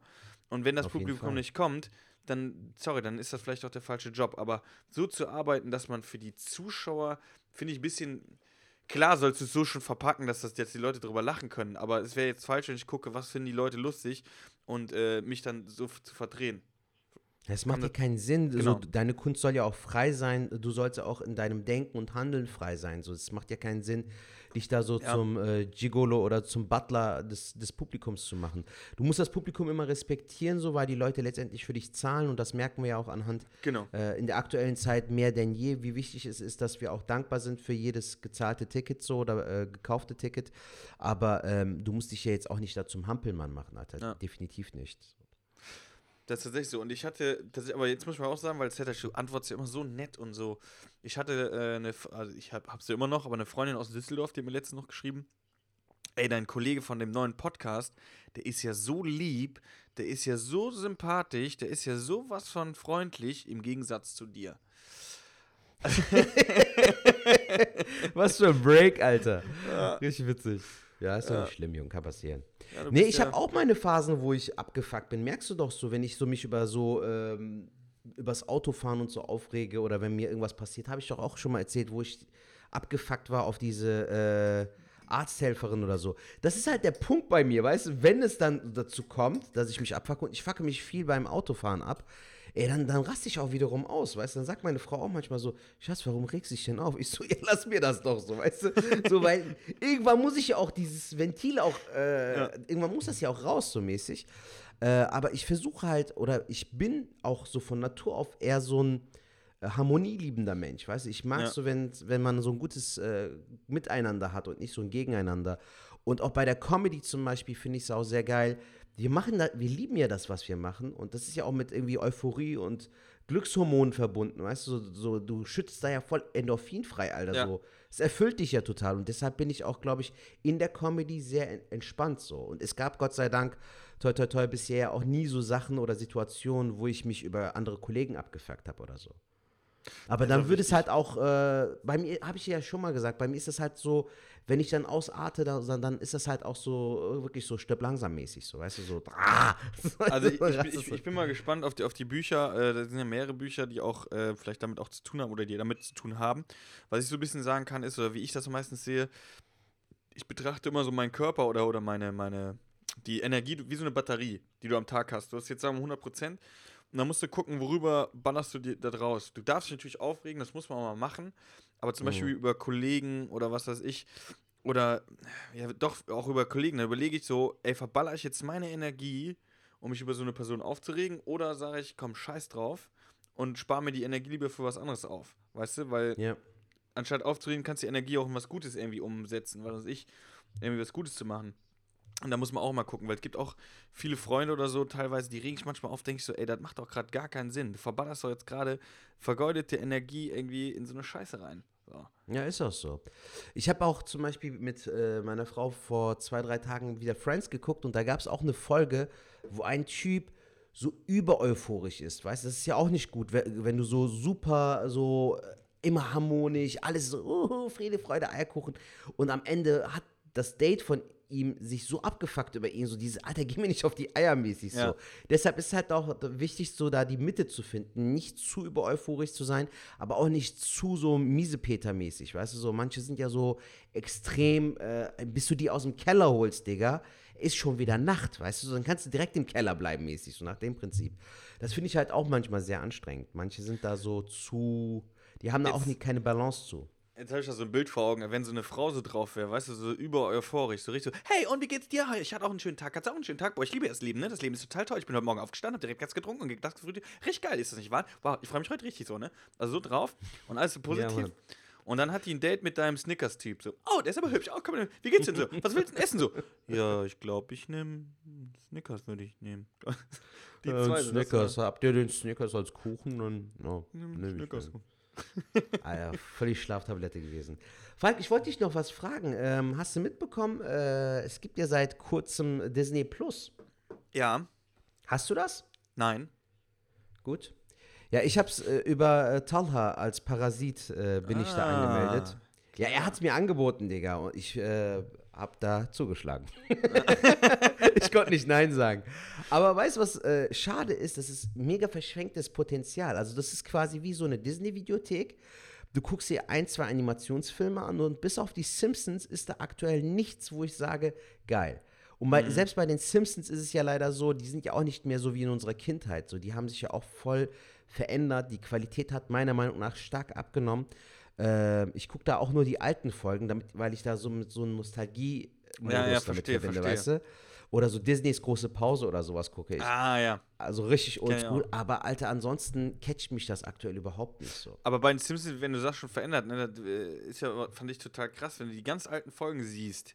Und wenn das Auf Publikum nicht kommt, dann, sorry, dann ist das vielleicht auch der falsche Job. Aber so zu arbeiten, dass man für die Zuschauer, finde ich ein bisschen. Klar sollst du es so schon verpacken, dass das jetzt die Leute drüber lachen können, aber es wäre jetzt falsch, wenn ich gucke, was finden die Leute lustig und äh, mich dann so zu verdrehen. Es macht ja keinen Sinn. Genau. So, deine Kunst soll ja auch frei sein. Du sollst ja auch in deinem Denken und Handeln frei sein. So, es macht ja keinen Sinn, dich da so Ja. zum äh, Gigolo oder zum Butler des, des Publikums zu machen. Du musst das Publikum immer respektieren, so weil die Leute letztendlich für dich zahlen und das merken wir ja auch anhand Genau. äh, in der aktuellen Zeit mehr denn je, wie wichtig es ist, dass wir auch dankbar sind für jedes gezahlte Ticket so oder äh, gekaufte Ticket. Aber ähm, du musst dich ja jetzt auch nicht da zum Hampelmann machen, Alter. Ja. Definitiv nicht. Das ist tatsächlich so. Und ich hatte, das, aber jetzt muss man auch sagen, weil Zeta, du antwortest ja immer so nett und so. Ich hatte äh, eine, also ich hab, hab's ja immer noch, aber eine Freundin aus Düsseldorf, die hat mir letztens noch geschrieben, ey, dein Kollege von dem neuen Podcast, der ist ja so lieb, der ist ja so sympathisch, der ist ja sowas von freundlich im Gegensatz zu dir. (laughs) Was für ein Break, Alter. Richtig witzig. Ja, ist doch Ja. nicht schlimm, Junge, kann passieren. Ja, Nee, ich ja- habe auch meine Phasen, wo ich abgefuckt bin. Merkst du doch so, wenn ich so mich über so ähm, übers Autofahren und so aufrege oder wenn mir irgendwas passiert, habe ich doch auch schon mal erzählt, wo ich abgefuckt war auf diese äh, Arzthelferin oder so. Das ist halt der Punkt bei mir, weißt du, wenn es dann dazu kommt, dass ich mich abfacke und ich facke mich viel beim Autofahren ab, ey, dann, dann raste ich auch wiederum aus, weißt du, dann sagt meine Frau auch manchmal so, Schatz, warum regst du dich denn auf? Ich so, (laughs) ja, lass mir das doch so, weißt du, so, weil irgendwann muss ich ja auch dieses Ventil auch, äh, Ja. irgendwann muss das ja auch raus, so mäßig. Äh, aber ich versuche halt, oder ich bin auch so von Natur auf eher so ein äh, harmonieliebender Mensch, weißt du? Ich mag Ja. so, wenn, wenn man so ein gutes äh, Miteinander hat und nicht so ein Gegeneinander. Und auch bei der Comedy zum Beispiel finde ich es auch sehr geil. Wir machen da, wir lieben ja das, was wir machen. Und das ist ja auch mit irgendwie Euphorie und Glückshormonen verbunden, weißt du? So, so, du schützt da ja voll Endorphin frei, Alter. Ja. So. Es erfüllt dich ja total. Und deshalb bin ich auch, glaube ich, in der Comedy sehr en entspannt so. Und es gab Gott sei Dank, toi, toi, toi, bisher ja auch nie so Sachen oder Situationen, wo ich mich über andere Kollegen abgefuckt habe oder so. Aber ist dann würde es halt auch, äh, bei mir, habe ich ja schon mal gesagt, bei mir ist das halt so, wenn ich dann ausarte, dann, dann ist das halt auch so, äh, wirklich so stirb langsam mäßig, so, weißt du, so, ah! (laughs) Also ich, ich, ich, ich bin mal gespannt auf die, auf die Bücher. Äh, da sind ja mehrere Bücher, die auch äh, vielleicht damit auch zu tun haben oder die damit zu tun haben. Was ich so ein bisschen sagen kann, ist, oder wie ich das meistens sehe, ich betrachte immer so meinen Körper oder, oder meine, meine, die Energie wie so eine Batterie, die du am Tag hast. Du hast jetzt sagen wir 100 Prozent. Und dann musst du gucken, worüber ballerst du dir da draus. Du darfst dich natürlich aufregen, das muss man auch mal machen. Aber zum Mhm. Beispiel über Kollegen oder was weiß ich, oder ja, doch auch über Kollegen, da überlege ich so, ey, verballer ich jetzt meine Energie, um mich über so eine Person aufzuregen, oder sage ich, komm, scheiß drauf und spare mir die Energie lieber für was anderes auf. Weißt du, weil Ja. anstatt aufzuregen, kannst du die Energie auch in was Gutes irgendwie umsetzen, was weiß ich, irgendwie was Gutes zu machen. Und da muss man auch mal gucken, weil es gibt auch viele Freunde oder so, teilweise, die regen sich manchmal auf, denke ich so, ey, das macht doch gerade gar keinen Sinn. Du verballerst doch jetzt gerade vergeudete Energie irgendwie in so eine Scheiße rein. So. Ja, ist auch so. Ich habe auch zum Beispiel mit äh, meiner Frau vor zwei, drei Tagen wieder Friends geguckt und da gab es auch eine Folge, wo ein Typ so übereuphorisch ist, weißt du, das ist ja auch nicht gut, wenn, du so super, so äh, immer harmonisch, alles so, uh, Friede, Freude, Eierkuchen und am Ende hat das Date von ihm sich so abgefuckt über ihn, so dieses, Alter, geh mir nicht auf die Eier mäßig Ja. so. Deshalb ist halt auch wichtig, so da die Mitte zu finden, nicht zu über euphorisch zu sein, aber auch nicht zu so Miesepeter-mäßig, weißt du, so manche sind ja so extrem, äh, bis du die aus dem Keller holst, Digga, ist schon wieder Nacht, weißt du, so, dann kannst du direkt im Keller bleiben mäßig, so nach dem Prinzip. Das finde ich halt auch manchmal sehr anstrengend. Manche sind da so zu, die haben da auch Jetzt- nie, keine Balance zu. Jetzt habe ich da so ein Bild vor Augen, wenn so eine Frau so drauf wäre, weißt du, so über euphorisch, so richtig so, hey, und wie geht's dir? Ich hatte auch einen schönen Tag. Hattest du auch einen schönen Tag? Boah, ich liebe das Leben, ne? Das Leben ist total toll. Ich bin heute Morgen aufgestanden, hab direkt ganz getrunken und gedacht, richtig geil, ist das nicht wahr? Wow, ich freue mich heute richtig so, ne? Also so drauf und alles so positiv. Mann. und dann hat die ein Date mit deinem Snickers-Typ. So, oh, der ist aber hübsch. Oh, komm, wie geht's denn so? Was willst du denn essen so? (laughs) Ja, ich glaube, ich nehme Snickers, würde ich nehmen. (laughs) Die Äh, zwei Snickers, habt ihr den Snickers als Kuchen? Dann, no, ne? ich Snickers. den. Alter, völlig Schlaftablette gewesen. Falk, ich wollte dich noch was fragen. Ähm, hast du mitbekommen, äh, es gibt ja seit kurzem Disney Plus. Ja, Hast du das? nein. Gut. Ja, ich hab's äh, über äh, Talha als Parasit äh, bin ich da Ah, angemeldet. Ja, er hat's mir angeboten, Digga, und ich äh, hab da zugeschlagen. (laughs) ich konnte nicht Nein sagen. Aber weißt du, was äh, schade ist? Das ist mega verschenktes Potenzial. Also, das ist quasi wie so eine Disney-Videothek. Du guckst dir ein, zwei Animationsfilme an und bis auf die Simpsons ist da aktuell nichts, wo ich sage, geil. Und bei, selbst bei den Simpsons ist es ja leider so, die sind ja auch nicht mehr so wie in unserer Kindheit. So, die haben sich ja auch voll verändert. Die Qualität hat meiner Meinung nach stark abgenommen. Äh, ich gucke da auch nur die alten Folgen, damit, weil ich da so mit so einem nostalgie Ja, ja, damit verstehe, verstehe. weißt du? Oder so Disneys große Pause oder sowas gucke ich. Ah, ja. Also richtig oldschool. Aber Alter, ansonsten catcht mich das aktuell überhaupt nicht so. Aber bei den Simpsons, wenn du sagst, schon verändert, ne, das äh, ist ja, fand ich total krass, wenn du die ganz alten Folgen siehst,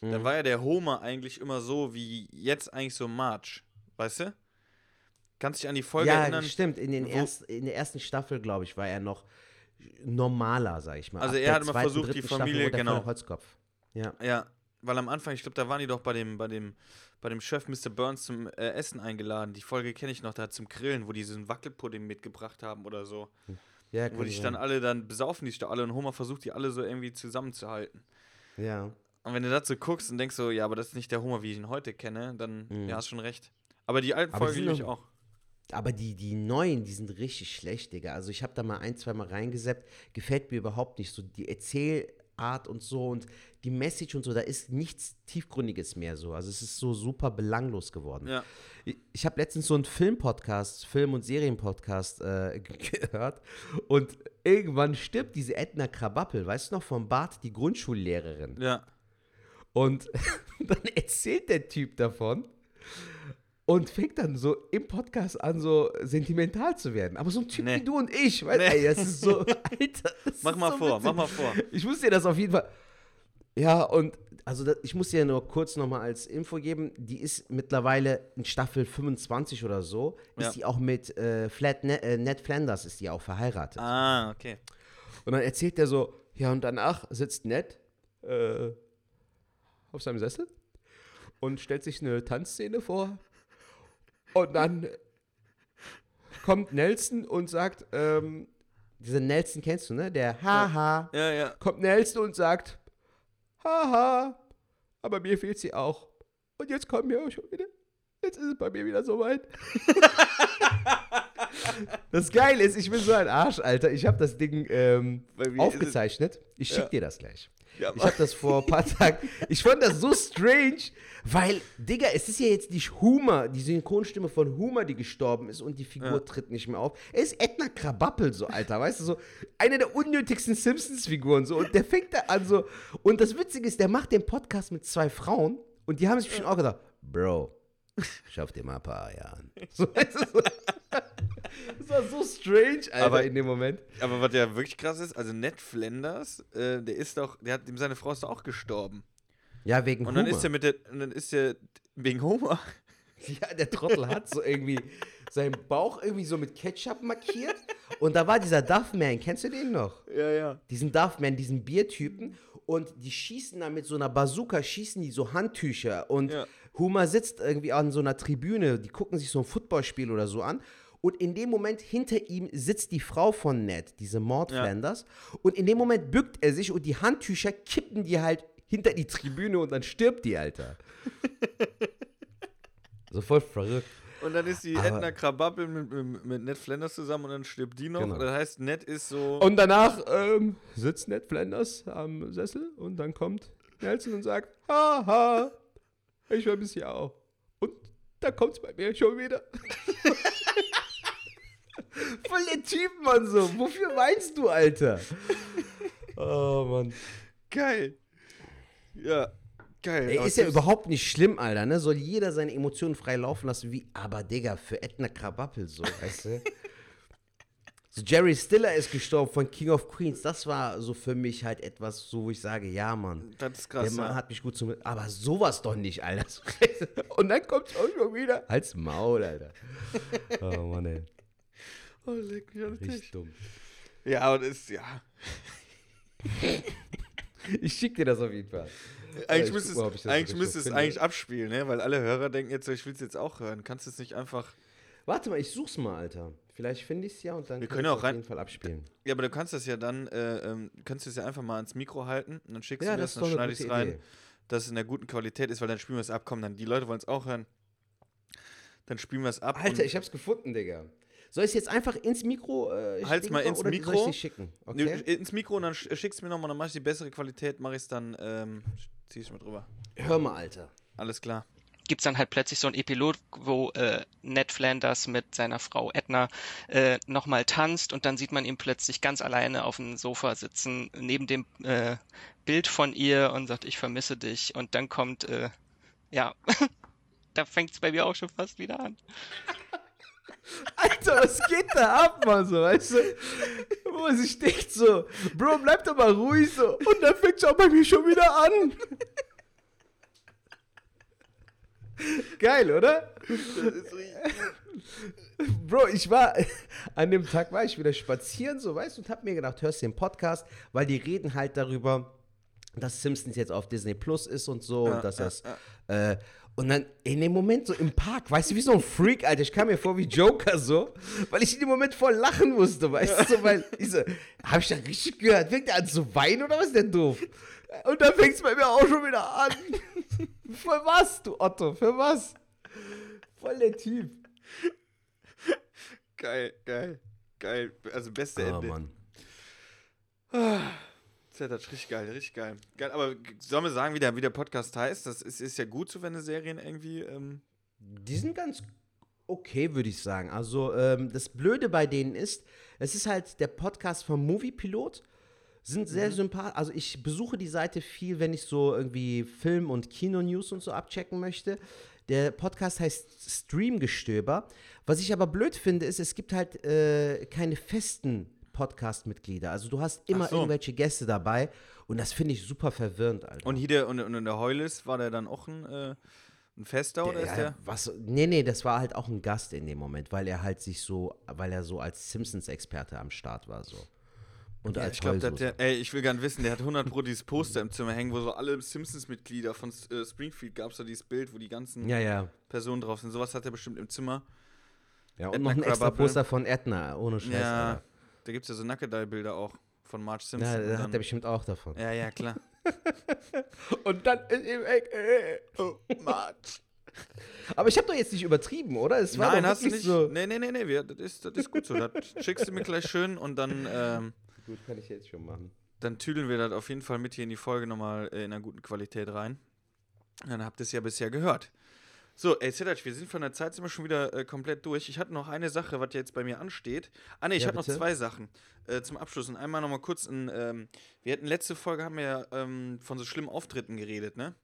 Mhm. dann war ja der Homer eigentlich immer so wie jetzt eigentlich so Marge, weißt du? Kannst dich an die Folge ja, erinnern? stimmt. In, den erst, in der ersten Staffel, glaube ich, war er noch normaler, sag ich mal. Also Ab er hat immer versucht, die Staffel Familie- voll genau. Holzkopf. Ja. Ja, weil am Anfang, ich glaube, da waren die doch bei dem, bei dem, bei dem Chef Mr. Burns zum äh, Essen eingeladen. Die Folge kenne ich noch, da zum Grillen, wo die diesen Wackelpudding mitgebracht haben oder so. Ja, Wo die sich dann alle, dann besaufen die sich da alle und Homer versucht, die alle so irgendwie zusammenzuhalten. ja. Und wenn du dazu guckst und denkst so, ja, aber das ist nicht der Homer, wie ich ihn heute kenne, dann, Mhm. ja, hast schon recht. Aber die alten Aber Folgen liebe ich auch. Aber die, die neuen, die sind richtig schlecht, Digga. Also ich habe da mal ein, zwei Mal reingeseppt. Gefällt mir überhaupt nicht so. Die Erzählart und so und die Message und so, da ist nichts Tiefgründiges mehr so. Also es ist so super belanglos geworden. Ja. Ich, ich habe letztens so einen Film-Podcast, Film- und Serienpodcast äh, (laughs) gehört und irgendwann stirbt diese Edna Krabappel, weißt du noch, vom Bart, die Grundschullehrerin. Ja. Und (laughs) dann erzählt der Typ davon und fängt dann so im Podcast an, so sentimental zu werden. Aber so ein Typ Nee. wie du und ich, weißt Nee. ey, das ist so, (laughs) Alter. Das Mach mal so vor, witzig. mach mal vor. Ich muss dir das auf jeden Fall. Ja, und also das, ich muss dir nur kurz nochmal als Info geben, die ist mittlerweile in Staffel 25 oder so, ist Ja. die auch mit äh, Flat Ne- äh, Ned Flanders ist die auch verheiratet. Ah, okay. Und dann erzählt er so, ja, und danach sitzt Ned äh, auf seinem Sessel und stellt sich eine Tanzszene vor. Und dann kommt Nelson und sagt, ähm, diesen Nelson kennst du, ne? Der Haha. Ja, ja. Kommt Nelson und sagt, Haha, aber mir fehlt sie auch. Und jetzt kommen wir auch schon wieder. Jetzt ist es bei mir wieder soweit. (laughs) das Geile ist, ich bin so ein Arsch, Alter. Ich habe das Ding ähm, aufgezeichnet. Ich schick Ja. dir das gleich. Ja, Ich habe das vor ein paar Tagen. Ich fand das so strange, weil, Digga, es ist ja jetzt nicht Humor, die Synchronstimme von Humor, die gestorben ist und die Figur Ja. tritt nicht mehr auf. Er ist Edna Krabappel, so, Alter, weißt du, so eine der unnötigsten Simpsons-Figuren, so. Und der fängt da an, so. Und das Witzige ist, der macht den Podcast mit zwei Frauen und die haben sich schon auch gedacht, Bro, schaff dir mal ein paar Eier an. (laughs) So, weißt du, so. Das war so strange, Alter, Aber- in dem Moment. Aber was ja wirklich krass ist, also Ned Flanders, äh, der ist doch, der hat, seine Frau ist doch auch gestorben. Ja, wegen Und Humor. dann ist er mit der, und dann ist er wegen Homer. (laughs) Ja, der Trottel hat so irgendwie seinen Bauch irgendwie so mit Ketchup markiert. Und da war dieser Duffman, kennst du den noch? Ja, ja. Diesen Duffman, diesen Biertypen. Und die schießen da mit so einer Bazooka, schießen die so Handtücher. Und Ja. Homer sitzt irgendwie an so einer Tribüne, die gucken sich so ein Footballspiel oder so an. Und in dem Moment hinter ihm sitzt die Frau von Ned, diese Maud Ja. Flanders. Und in dem Moment bückt er sich und die Handtücher kippen die halt hinter die Tribüne und dann stirbt die, Alter. (laughs) so voll verrückt. Und dann ist die Aber- Edna Krabappel mit, mit, mit Ned Flanders zusammen und dann stirbt die noch. Genau. Das heißt, Ned ist so. Und danach ähm, sitzt Ned Flanders am Sessel und dann kommt Nelson und sagt, haha, ich vermisse ja auch. Und da kommt's bei mir schon wieder. (laughs) Voll der Typ, Mann, so. Wofür weinst du, Alter? Oh, Mann. geil. Ja, geil. Ey, ist ja überhaupt nicht schlimm, Alter, ne? Soll jeder seine Emotionen frei laufen lassen, wie, aber Digga, für Edna Krabappel so, weißt du? So Jerry Stiller ist gestorben von King of Queens. Das war so für mich halt etwas, so wo ich sage, ja, Mann. Das ist Der krass. Mann ja. hat mich gut zum. Aber sowas doch nicht, Alter. (laughs) Und dann kommt's auch schon wieder. Halt's Maul, Alter. Oh Mann, ey. Oh, leck mich an den Richtig Tisch. dumm. Ja, aber das ist, ja. (laughs) Ich schick dir das auf jeden Fall. Eigentlich ich müsste es, ich eigentlich so müsste es eigentlich abspielen, ne? Weil alle Hörer denken jetzt so, ich will es jetzt auch hören. Kannst du es nicht einfach. Warte mal, ich such's mal, Alter. Vielleicht finde ich's ja und dann Wir können auch auf rein- jeden Fall abspielen. Ja, aber du kannst das ja dann, äh, ähm, kannst du es ja einfach mal ans Mikro halten und dann schickst Ja, du mir das dann schneide ich es rein, Idee. dass es in der guten Qualität ist, weil dann spielen wir es ab. Komm, dann die Leute wollen es auch hören. Dann spielen wir es ab. Alter, ich hab's gefunden, Digga. Soll ich jetzt einfach ins Mikro äh, Halt's mal ins oder Mikro. Soll ich schicken? Okay. ins Mikro und dann sch- schickst du mir nochmal, dann mach ich die bessere Qualität, mach ich es dann, ähm, zieh ich mal drüber. Hör mal, Alter. Alles klar. gibt's dann halt plötzlich so ein Epilog, wo äh, Ned Flanders mit seiner Frau Edna äh, nochmal tanzt und dann sieht man ihn plötzlich ganz alleine auf dem Sofa sitzen, neben dem äh, Bild von ihr und sagt, ich vermisse dich. Und dann kommt, äh, ja, (laughs) da fängt's bei mir auch schon fast wieder an. Alter, was geht da ab, Mann, so, weißt du? Wo man sich denkt so, Bro, bleib doch mal ruhig so. Und dann fängt's auch bei mir schon wieder an. Geil, oder? Bro, ich war, an dem Tag war ich wieder spazieren, so, weißt du, und hab mir gedacht, hörst du den Podcast, weil die reden halt darüber, dass Simpsons jetzt auf Disney Plus ist und so, und dass das, äh, und dann in dem Moment so im Park, weißt du, wie so ein Freak, Alter, ich kam mir vor wie Joker so, weil ich in dem Moment voll lachen musste, weißt du, so, weil ich so, hab ich da richtig gehört, fängt der an zu weinen oder was ist denn doof? Und dann fängt's bei mir auch schon wieder an. (laughs) Für was, du Otto, für was? Voll der Typ. Geil, geil, geil. Also beste Ah, Ende. Mann. Ist richtig geil, richtig geil. geil. Aber sollen wir sagen, wie der, wie der Podcast heißt? Das ist, ist ja gut so, wenn eine Serien irgendwie. Ähm, Die sind ganz okay, würde ich sagen. Also, ähm, das Blöde bei denen ist, es ist halt der Podcast vom Movie Pilot. Sind sehr sympathisch. Also, ich besuche die Seite viel, wenn ich so irgendwie Film- und Kino-News und so abchecken möchte. Der Podcast heißt Streamgestöber. Was ich aber blöd finde, ist, es gibt halt äh, keine festen Podcast-Mitglieder. Also, du hast immer so. irgendwelche Gäste dabei. Und das finde ich super verwirrend, Alter. und hier der, und, und in der Heulis war der dann auch ein, äh, ein Fester oder ist der? was, nee, nee, das war halt auch ein Gast in dem Moment, weil er halt sich so, weil er so als Simpsons-Experte am Start war, so. Und Ja, als ich glaube, der, ey, ich will nicht wissen, der hat 100 Pro dieses Poster im Zimmer hängen, wo so alle Simpsons-Mitglieder von äh, Springfield gab es da dieses Bild, wo die ganzen Ja, ja. Personen drauf sind. Sowas hat er bestimmt im Zimmer. Ja, und Edna noch ein extra. Poster von Edna, ohne Scheiß. ja, Alter. Da gibt es ja so Nackedei-Bilder auch von Marge Simpson. Ja, da hat er bestimmt auch davon. ja, ja, klar. (laughs) Und dann ist ihm äh, oh, March. Aber ich habe doch jetzt nicht übertrieben, oder? Es war Nein, hast du nicht. so. Nee, nee, nee, nee, wir, das, ist, das ist gut so. Das schickst du mir gleich schön und dann, ähm, Gut, kann ich jetzt schon machen. dann tüdeln wir das auf jeden Fall mit hier in die Folge nochmal äh, in einer guten Qualität rein. Dann habt ihr es ja bisher gehört. So, ey, Sedac, wir sind von der Zeit sind wir schon wieder äh, komplett durch. Ich hatte noch eine Sache, was jetzt bei mir ansteht. Ah, ne, ich Ja, hatte noch zwei Sachen äh, zum Abschluss. Und einmal nochmal kurz ein, ähm, wir hatten letzte Folge, haben wir ja ähm, von so schlimmen Auftritten geredet, ne?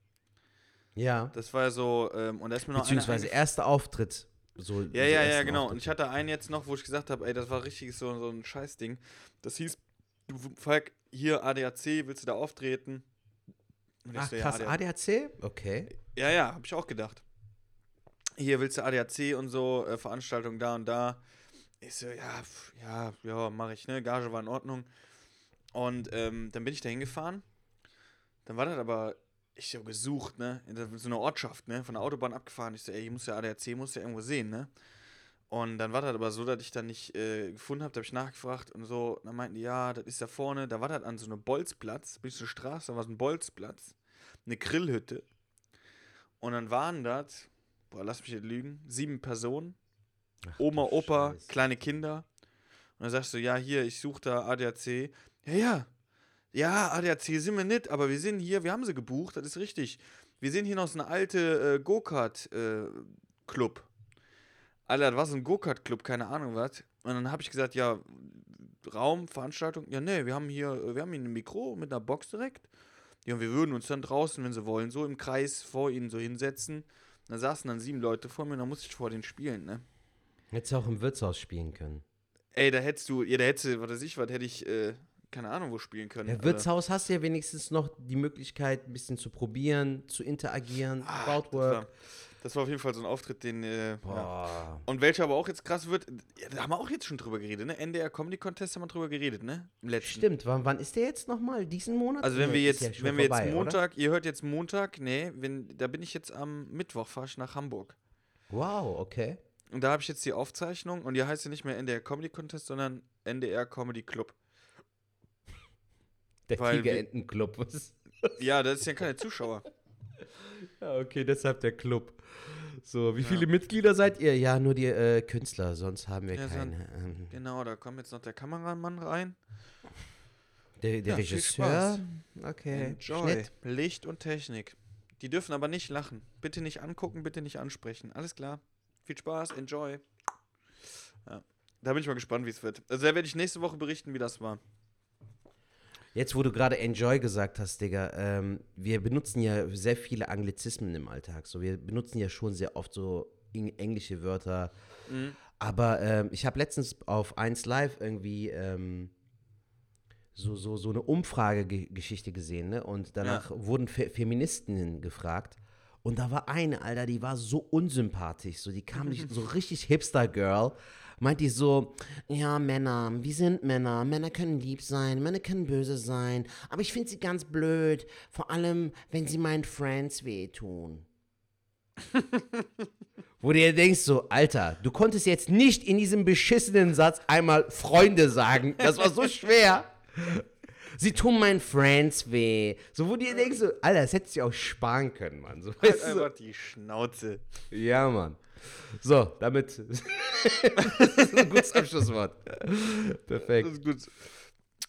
Ja. Das war so, ähm, und da ist mir noch eine Beziehungsweise erster Auftritt. So Ja, ja, ja, genau. Und Auftritte. ich hatte einen jetzt noch, wo ich gesagt habe, ey, das war richtig so, so ein Scheißding. Das hieß, du, Falk, hier ADAC, willst du da auftreten? Und Ach, so, ja, krass, ADAC. ADAC? Okay. Ja, ja, hab ich auch gedacht. Hier willst du ADAC und so, äh, Veranstaltung da und da. Ich so, ja, pf, ja, ja, mach ich, ne? Gage war in Ordnung. Und ähm, dann bin ich da hingefahren. Dann war das aber, ich so gesucht, ne? In so einer Ortschaft, ne? Von der Autobahn abgefahren. Ich so, ey, ich muss ja ADAC, muss ja irgendwo sehen, ne? Und dann war das aber so, dass ich dann nicht äh, gefunden habe, da habe ich nachgefragt und so. Dann meinten die, ja, das ist da vorne. Da war das an so einem Bolzplatz, bin ich zur Straße, da war so ein Bolzplatz. eine Grillhütte. Und dann waren das, boah, lass mich nicht lügen, sieben Personen. Ach, Oma, Opa, Scheiße. kleine Kinder. Und dann sagst du, ja, hier, ich suche da ADAC. Ja, ja. Ja, ADAC sind wir nicht, aber wir sind hier, wir haben sie gebucht, das ist richtig. Wir sind hier noch so eine alte äh, Go-Kart-Club. Alter, das war so ein Go-Kart-Club, keine Ahnung was. Und dann habe ich gesagt, ja, Raum, Veranstaltung. Ja, nee, wir haben hier, äh, wir haben hier ein Mikro mit einer Box direkt. Ja, und wir würden uns dann draußen, wenn sie wollen, so im Kreis vor ihnen so hinsetzen. Da saßen dann sieben Leute vor mir und da musste ich vor denen spielen, ne? Hättest du auch im Wirtshaus spielen können. Ey, da hättest du, ja, da hättest du, was weiß ich, was hätte ich, äh, keine Ahnung, wo spielen können. Alter. Wirtshaus hast du ja wenigstens noch die Möglichkeit, ein bisschen zu probieren, zu interagieren, Ah, Crowdwork. Das war, auf jeden Fall so ein Auftritt, den. Äh, ja. Und welcher aber auch jetzt krass wird, ja, da haben wir auch jetzt schon drüber geredet, ne? NDR Comedy Contest haben wir drüber geredet, ne? Im letzten. Stimmt, wann, wann ist der jetzt nochmal? Diesen Monat? Also wenn Nee, wir jetzt, ja wenn wir vorbei, jetzt oder? Montag, ihr hört jetzt Montag, nee, wenn, da bin ich jetzt am Mittwoch, fahre ich nach Hamburg. Wow, okay. Und da habe ich jetzt die Aufzeichnung und die heißt ja nicht mehr NDR Comedy Contest, sondern NDR Comedy Club. Der Tigerentenclub. Ja, das ist ja keine Zuschauer. Ja, okay, deshalb der Club. So, wie Ja. viele Mitglieder seid ihr? Ja, nur die äh, Künstler, sonst haben wir Ja, keine. Ähm, Genau, da kommt jetzt noch der Kameramann rein. der der Ja, Regisseur? Okay. Enjoy. Schnitt. Licht und Technik. Die dürfen aber nicht lachen. Bitte nicht angucken, bitte nicht ansprechen. Alles klar. Viel Spaß, enjoy. Ja. Da bin ich mal gespannt, wie es wird. Also da werde ich nächste Woche berichten, wie das war. Jetzt, wo du gerade Enjoy gesagt hast, Digga, ähm, wir benutzen ja sehr viele Anglizismen im Alltag. So, wir benutzen ja schon sehr oft so eng- englische Wörter. Mhm. Aber ähm, ich habe letztens auf 1 Live irgendwie ähm, so, so, so eine Umfragegeschichte gesehen, ne? Und danach wurden Fe Feministinnen gefragt. Und da war eine, Alter, die war so unsympathisch. So, die kam nicht so (laughs) richtig Hipster-Girl. Meint die so, ja, Männer, wie sind Männer? Männer können lieb sein, Männer können böse sein. Aber ich finde sie ganz blöd. Vor allem, wenn sie meinen Friends wehtun. (laughs) Wo du dir denkst so, Alter, du konntest jetzt nicht in diesem beschissenen Satz einmal Freunde sagen. Das war so (laughs) schwer. Sie tun meinen Friends weh. So, wo du dir denkst so, Alter, das hättest du auch sparen können, Mann. So, Halt einfach die Schnauze. Ja, Mann. So, damit. (laughs) das ist ein gutes Abschlusswort. Perfekt. Das ist gut.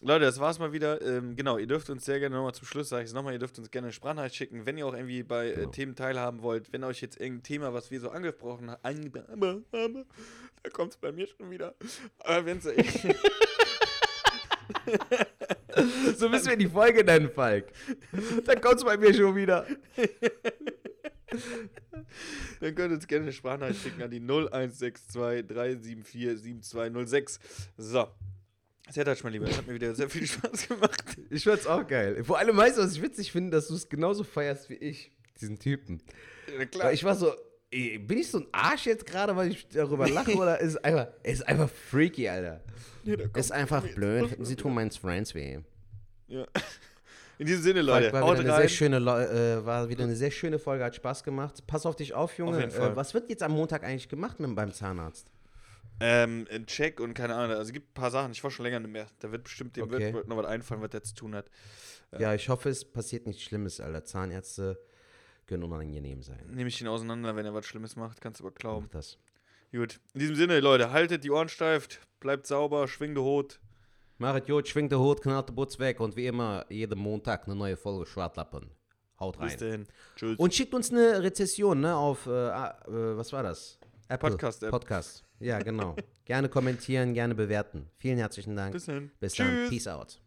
Leute, das war's mal wieder. Ähm, genau, ihr dürft uns sehr gerne nochmal zum Schluss, sage ich es nochmal, ihr dürft uns gerne eine Sprachnachricht schicken, wenn ihr auch irgendwie bei äh, Genau. Themen teilhaben wollt, wenn euch jetzt irgendein Thema, was wir so angesprochen haben, da kommt es bei mir schon wieder. Aber wenn es (laughs) So müssen wir die Folge nennen, Falk. Dann kommt's bei mir schon wieder. (laughs) (laughs) Dann könnt ihr uns gerne eine Sprachnachricht schicken an die 0162 374 7206. So. Sehr mein Lieber, das hat mir wieder sehr viel (laughs) Spaß gemacht. Ich fand's auch geil. Vor allem weißt du, was ich witzig finde, dass du es genauso feierst wie ich, diesen Typen. Ja, Weil ich war so, ey, bin ich so ein Arsch jetzt gerade, weil ich darüber lache (laughs) oder ist es einfach, ist einfach freaky, Alter. Ja, Ist einfach blöd. Sie tun meinen Friends weh. Ja. In diesem Sinne, Leute, war, haut wieder eine rein. sehr schöne, äh, war wieder eine sehr schöne Folge, hat Spaß gemacht. Pass auf dich auf, Junge. Auf. Äh, was wird jetzt am Montag eigentlich gemacht mit, beim Zahnarzt? Ähm, ein Check und keine Ahnung. Also es gibt ein paar Sachen. Ich war schon länger nicht mehr. Da wird bestimmt dem Okay. wird noch was einfallen, was der zu tun hat. Ja. ich hoffe, es passiert nichts Schlimmes, Alter. Zahnärzte können unangenehm sein. Nehme ich ihn auseinander, wenn er was Schlimmes macht. Kannst du aber glauben. Mach das. Gut. In diesem Sinne, Leute, haltet die Ohren steif, bleibt sauber, schwingt Hut. Machet gut, schwingt der Hut, knallt der Butz weg und wie immer, jeden Montag eine neue Folge Schwartlappen. Haut Bis rein. dahin. Tschüss. Und schickt uns eine Rezession, ne, auf, äh, ah, äh, was war das? Apple. Podcast-App. Podcast. Ja, genau. (laughs) gerne kommentieren, gerne bewerten. Vielen herzlichen Dank. Bis dahin. Bis dann. Peace out.